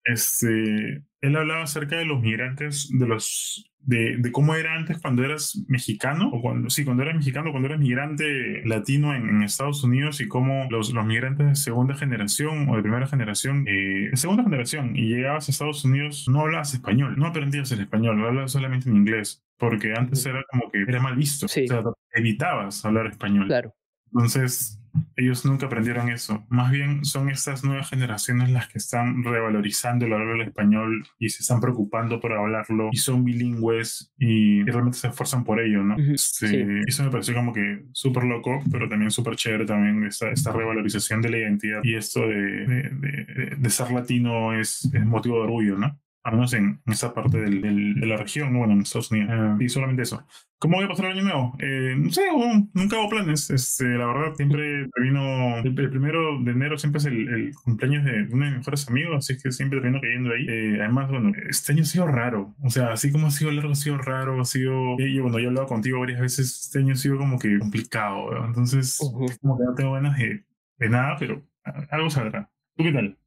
Este, él hablaba acerca de los migrantes, de los de, de, cómo era antes cuando eras mexicano, o cuando, sí, cuando eras mexicano, cuando eras migrante latino en, en Estados Unidos y cómo los, los, migrantes de segunda generación o de primera generación, eh, de segunda generación, y llegabas a Estados Unidos, no hablabas español, no aprendías el español, hablabas solamente en inglés, porque antes era como que era mal visto, sí. o sea, evitabas hablar español. Claro. Entonces, ellos nunca aprendieron eso. Más bien son estas nuevas generaciones las que están revalorizando el hablar español y se están preocupando por hablarlo y son bilingües y, y realmente se esfuerzan por ello, ¿no? Uh -huh. sí. Sí. Eso me pareció como que súper loco, pero también súper chévere también esta, esta revalorización de la identidad y esto de, de, de, de ser latino es, es motivo de orgullo, ¿no? Al menos en, en esa parte del, del, de la región, bueno, en Estados Unidos. Eh, y solamente eso. ¿Cómo voy a pasar el año nuevo? Eh, no sé, bueno, nunca hago planes. Este, la verdad, siempre termino. El, el, primero de enero siempre es el, el, cumpleaños de uno de mis mejores amigos, así que siempre termino cayendo ahí. Eh, además, bueno, este año ha sido raro. O sea, así como ha sido largo, ha sido raro, ha sido. Y bueno, yo he hablado contigo varias veces. Este año ha sido como que complicado, ¿verdad? Entonces, uh -huh. como que no tengo ganas de, de nada, pero algo saldrá. ¿Tú qué tal?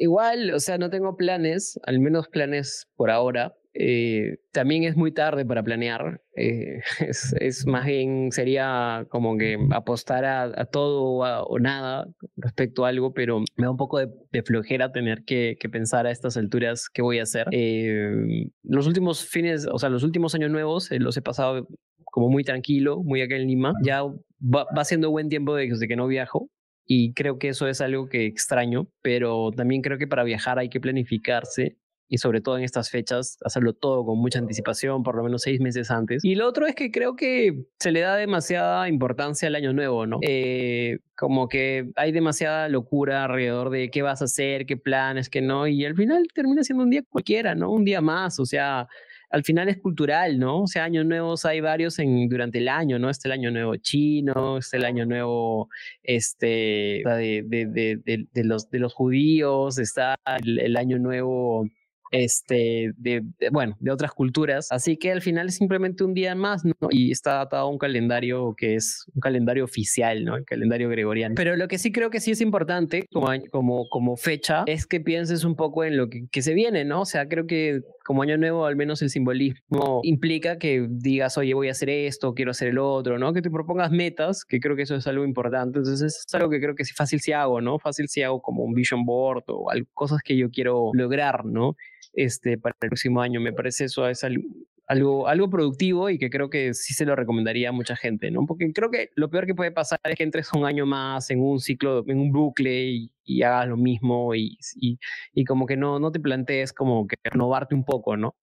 Igual, o sea, no tengo planes, al menos planes por ahora. Eh, también es muy tarde para planear. Eh, es, es, más bien, sería como que apostar a, a todo a, o, nada respecto a algo, pero me da un poco de, de flojera tener que, que, pensar a estas alturas qué voy a hacer. Eh, los últimos fines, o sea, los últimos años nuevos eh, los he pasado como muy tranquilo, muy acá en Lima. Ya va, va siendo buen tiempo desde que no viajo y creo que eso es algo que extraño, pero también creo que para viajar hay que planificarse y sobre todo en estas fechas hacerlo todo con mucha anticipación, por lo menos seis meses antes. Y lo otro es que creo que se le da demasiada importancia al año nuevo, ¿no? Eh, como que hay demasiada locura alrededor de qué vas a hacer, qué planes, qué no, y al final termina siendo un día cualquiera, ¿no? Un día más, o sea, al final es cultural, ¿no? O sea, años nuevos hay varios en, durante el año, ¿no? Está el año nuevo chino, está el año nuevo este, de, de, de, de los, de los judíos, está el, el año nuevo este, de, de, bueno, de otras culturas. Así que al final es simplemente un día más, ¿no? Y está atado a un calendario que es un calendario oficial, ¿no? El calendario gregoriano. Pero lo que sí creo que sí es importante como, como, como fecha es que pienses un poco en lo que, que se viene, ¿no? O sea, creo que como año nuevo, al menos el simbolismo implica que digas, oye, voy a hacer esto, quiero hacer el otro, ¿no? Que te propongas metas, que creo que eso es algo importante. Entonces, es algo que creo que sí fácil si hago, ¿no? Fácil si hago como un vision board o algo, cosas que yo quiero lograr, ¿no? Este, para el próximo año. Me parece eso es algo, algo, productivo y que creo que sí se lo recomendaría a mucha gente, ¿no? Porque creo que lo peor que puede pasar es que entres un año más en un ciclo, en un bucle y, y hagas lo mismo y, y, y, como que no, no te plantees como que renovarte un poco, ¿no?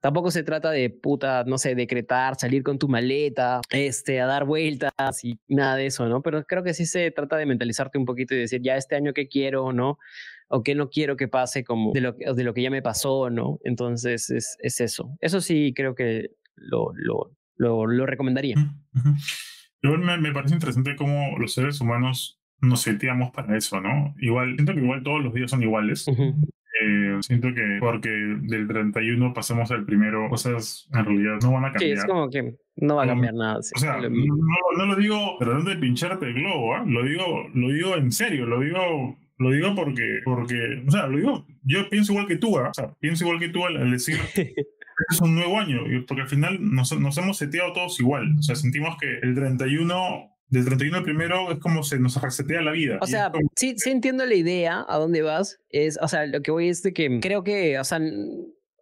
Tampoco se trata de puta, no sé, decretar, salir con tu maleta, este, a dar vueltas y nada de eso, ¿no? Pero creo que sí se trata de mentalizarte un poquito y decir, ya este año qué quiero, ¿no? O qué no quiero que pase como de lo, que- de lo que ya me pasó, ¿no? Entonces es, es eso. Eso sí creo que lo, lo, lo, lo recomendaría. Ujú, ujú. Igual me, me parece interesante cómo los seres humanos nos seteamos para eso, ¿no? Igual, siento que igual todos los días son iguales. Ujú. Eh, siento que porque del 31 pasemos al primero, cosas en realidad no van a Sí, cambiar. es como que no va a cambiar nada. sí, O sea, lo no, no- lo digo tratando de pincharte el globo, ¿ah? lo digo, lo digo en serio, lo digo, lo digo porque, porque, o sea, lo digo, yo pienso igual que tú, ¿ah? o sea, pienso igual que tú al, al decir es un nuevo año, porque al final nos, nos hemos seteado todos igual, o sea, sentimos que el 31, del 31 al primero es como se nos resetea la vida. O sea, como- sí, sí entiendo la idea, a dónde vas. Es, o sea, lo que voy es de que creo que, o sea,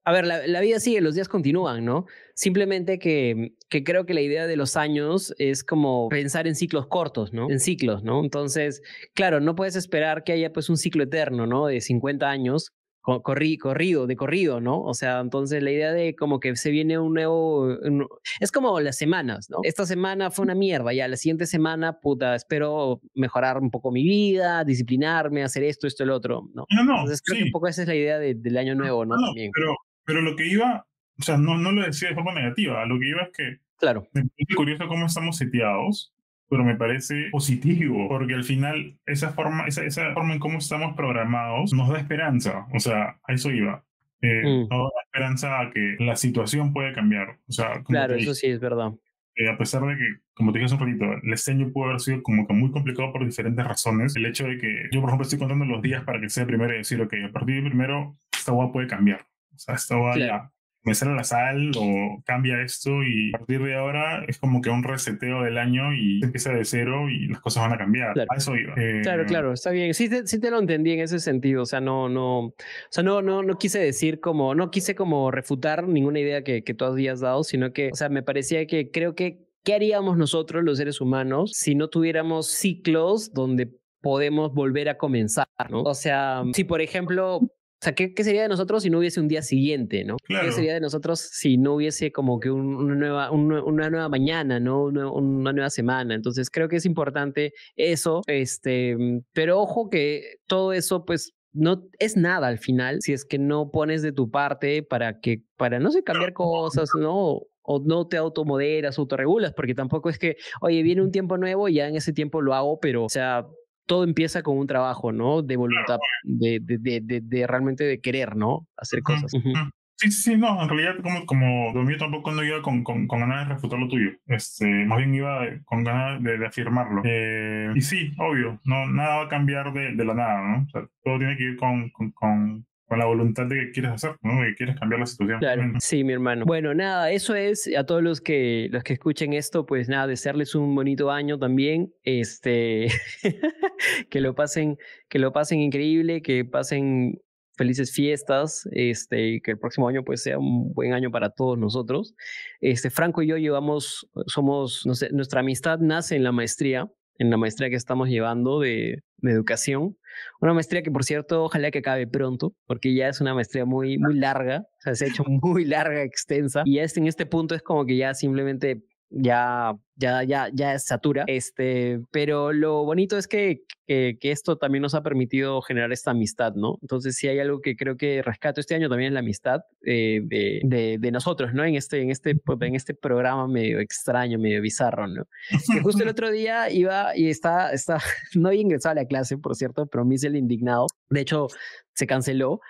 a ver, la, la vida sigue, los días continúan, ¿no? Simplemente que, que creo que la idea de los años es como pensar en ciclos cortos, ¿no? En ciclos, ¿no? Entonces, claro, no puedes esperar que haya pues un ciclo eterno, ¿no? De 50 años. co- corri- corrido, de corrido, ¿no? O sea, entonces la idea de como que se viene un nuevo, un- es como las semanas, ¿no? Esta semana fue una mierda, ya la siguiente semana, puta, espero mejorar un poco mi vida, disciplinarme, hacer esto, esto, el otro, ¿no? no, no, Entonces creo que sí. un poco esa es la idea de- del año nuevo, ¿no? No, no, También. pero, pero lo que iba, o sea, no, no lo decía de forma negativa, lo que iba es que Claro, Me parece curioso cómo estamos seteados, pero me parece positivo, porque al final esa forma, esa, esa forma en cómo estamos programados nos da esperanza. O sea, a eso iba. Eh, Mm. Nos da esperanza a que la situación puede cambiar. O sea, claro, eso sí es verdad. eh, a pesar de que, como te dije hace un ratito, el este año pudo haber sido como que muy complicado por diferentes razones. El hecho de que yo, por ejemplo, estoy contando los días para que sea primero y decir, ok, a partir del primero, esta agua puede cambiar. Sea, agua Claro. ya me sale la sal o cambia esto y a partir de ahora es como que un reseteo del año y empieza de cero y las cosas van a cambiar. Claro. A eso iba. Eh, Claro, claro, está bien. Sí te, sí te lo entendí en ese sentido. O sea, no, no, o sea, no, no, no quise decir como, no quise como refutar ninguna idea que, que tú habías dado, sino que, o sea, me parecía que creo que, ¿qué haríamos nosotros los seres humanos si no tuviéramos ciclos donde podemos volver a comenzar, ¿no? O sea, si por ejemplo, o sea, ¿qué, qué sería de nosotros si no hubiese un día siguiente, ¿no? Claro. ¿Qué sería de nosotros si no hubiese como que un- una, nueva, un una nueva mañana, ¿no? Una, una nueva semana. Entonces creo que es importante eso, este, pero ojo que todo eso, pues, no es nada al final si es que no pones de tu parte para que, para no sé, cambiar cosas, ¿no? O no te automoderas, autorregulas, porque tampoco es que, oye, viene un tiempo nuevo y ya en ese tiempo lo hago, pero, o sea, todo empieza con un trabajo, ¿no? De voluntad, de, de, de, de, de realmente de querer, ¿no? Hacer cosas. Sí, sí, sí, no, en realidad como, como lo mío tampoco no iba con, con, con ganas de refutar lo tuyo, este, más bien iba con ganas de, de afirmarlo. Eh, y sí, obvio, no, nada va a cambiar de, de la nada, ¿no? O sea, todo tiene que ir con, con, con, con la voluntad de que quieres hacer, ¿no? Que quieres cambiar la situación. Claro, sí, mi hermano. Bueno, nada, eso es a todos los que los que escuchen esto, pues nada, desearles un bonito año también, este, que lo pasen, que lo pasen increíble, que pasen felices fiestas, este, que el próximo año pues sea un buen año para todos nosotros. Este, Franco y yo llevamos, somos, no sé, nuestra amistad nace en la maestría, en la maestría que estamos llevando de, educación. Una maestría que, por cierto, ojalá que acabe pronto, porque ya es una maestría muy, muy larga, o sea, se ha hecho muy larga, extensa, y este, en este punto es como que ya simplemente ya, ya, ya, ya satura. Este, pero lo bonito es que, que, que esto también nos ha permitido generar esta amistad, ¿no? Entonces, si hay algo que creo que rescato este año también es la amistad eh, de, de, de, nosotros, ¿no? En este, en, este, en este programa medio extraño, medio bizarro, ¿no? Que justo el otro día iba y está, está no había ingresado a la clase, por cierto, pero me hice el indignado. De hecho, se canceló,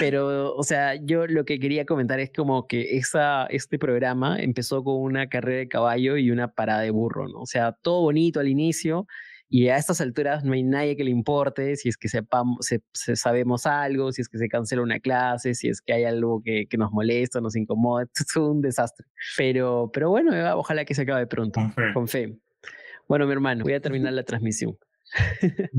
pero, o sea, yo lo que quería comentar es como que esa, este programa empezó con una carrera de caballo y una parada de burro, ¿no? O sea, todo bonito al inicio y a estas alturas no hay nadie que le importe si es que sepamos, se, se sabemos algo, si es que se cancela una clase, si es que hay algo que, que nos molesta, nos incomoda, es un desastre. Pero, pero bueno, ojalá que se acabe pronto, Con fe. con fe. Bueno, mi hermano, voy a terminar la transmisión.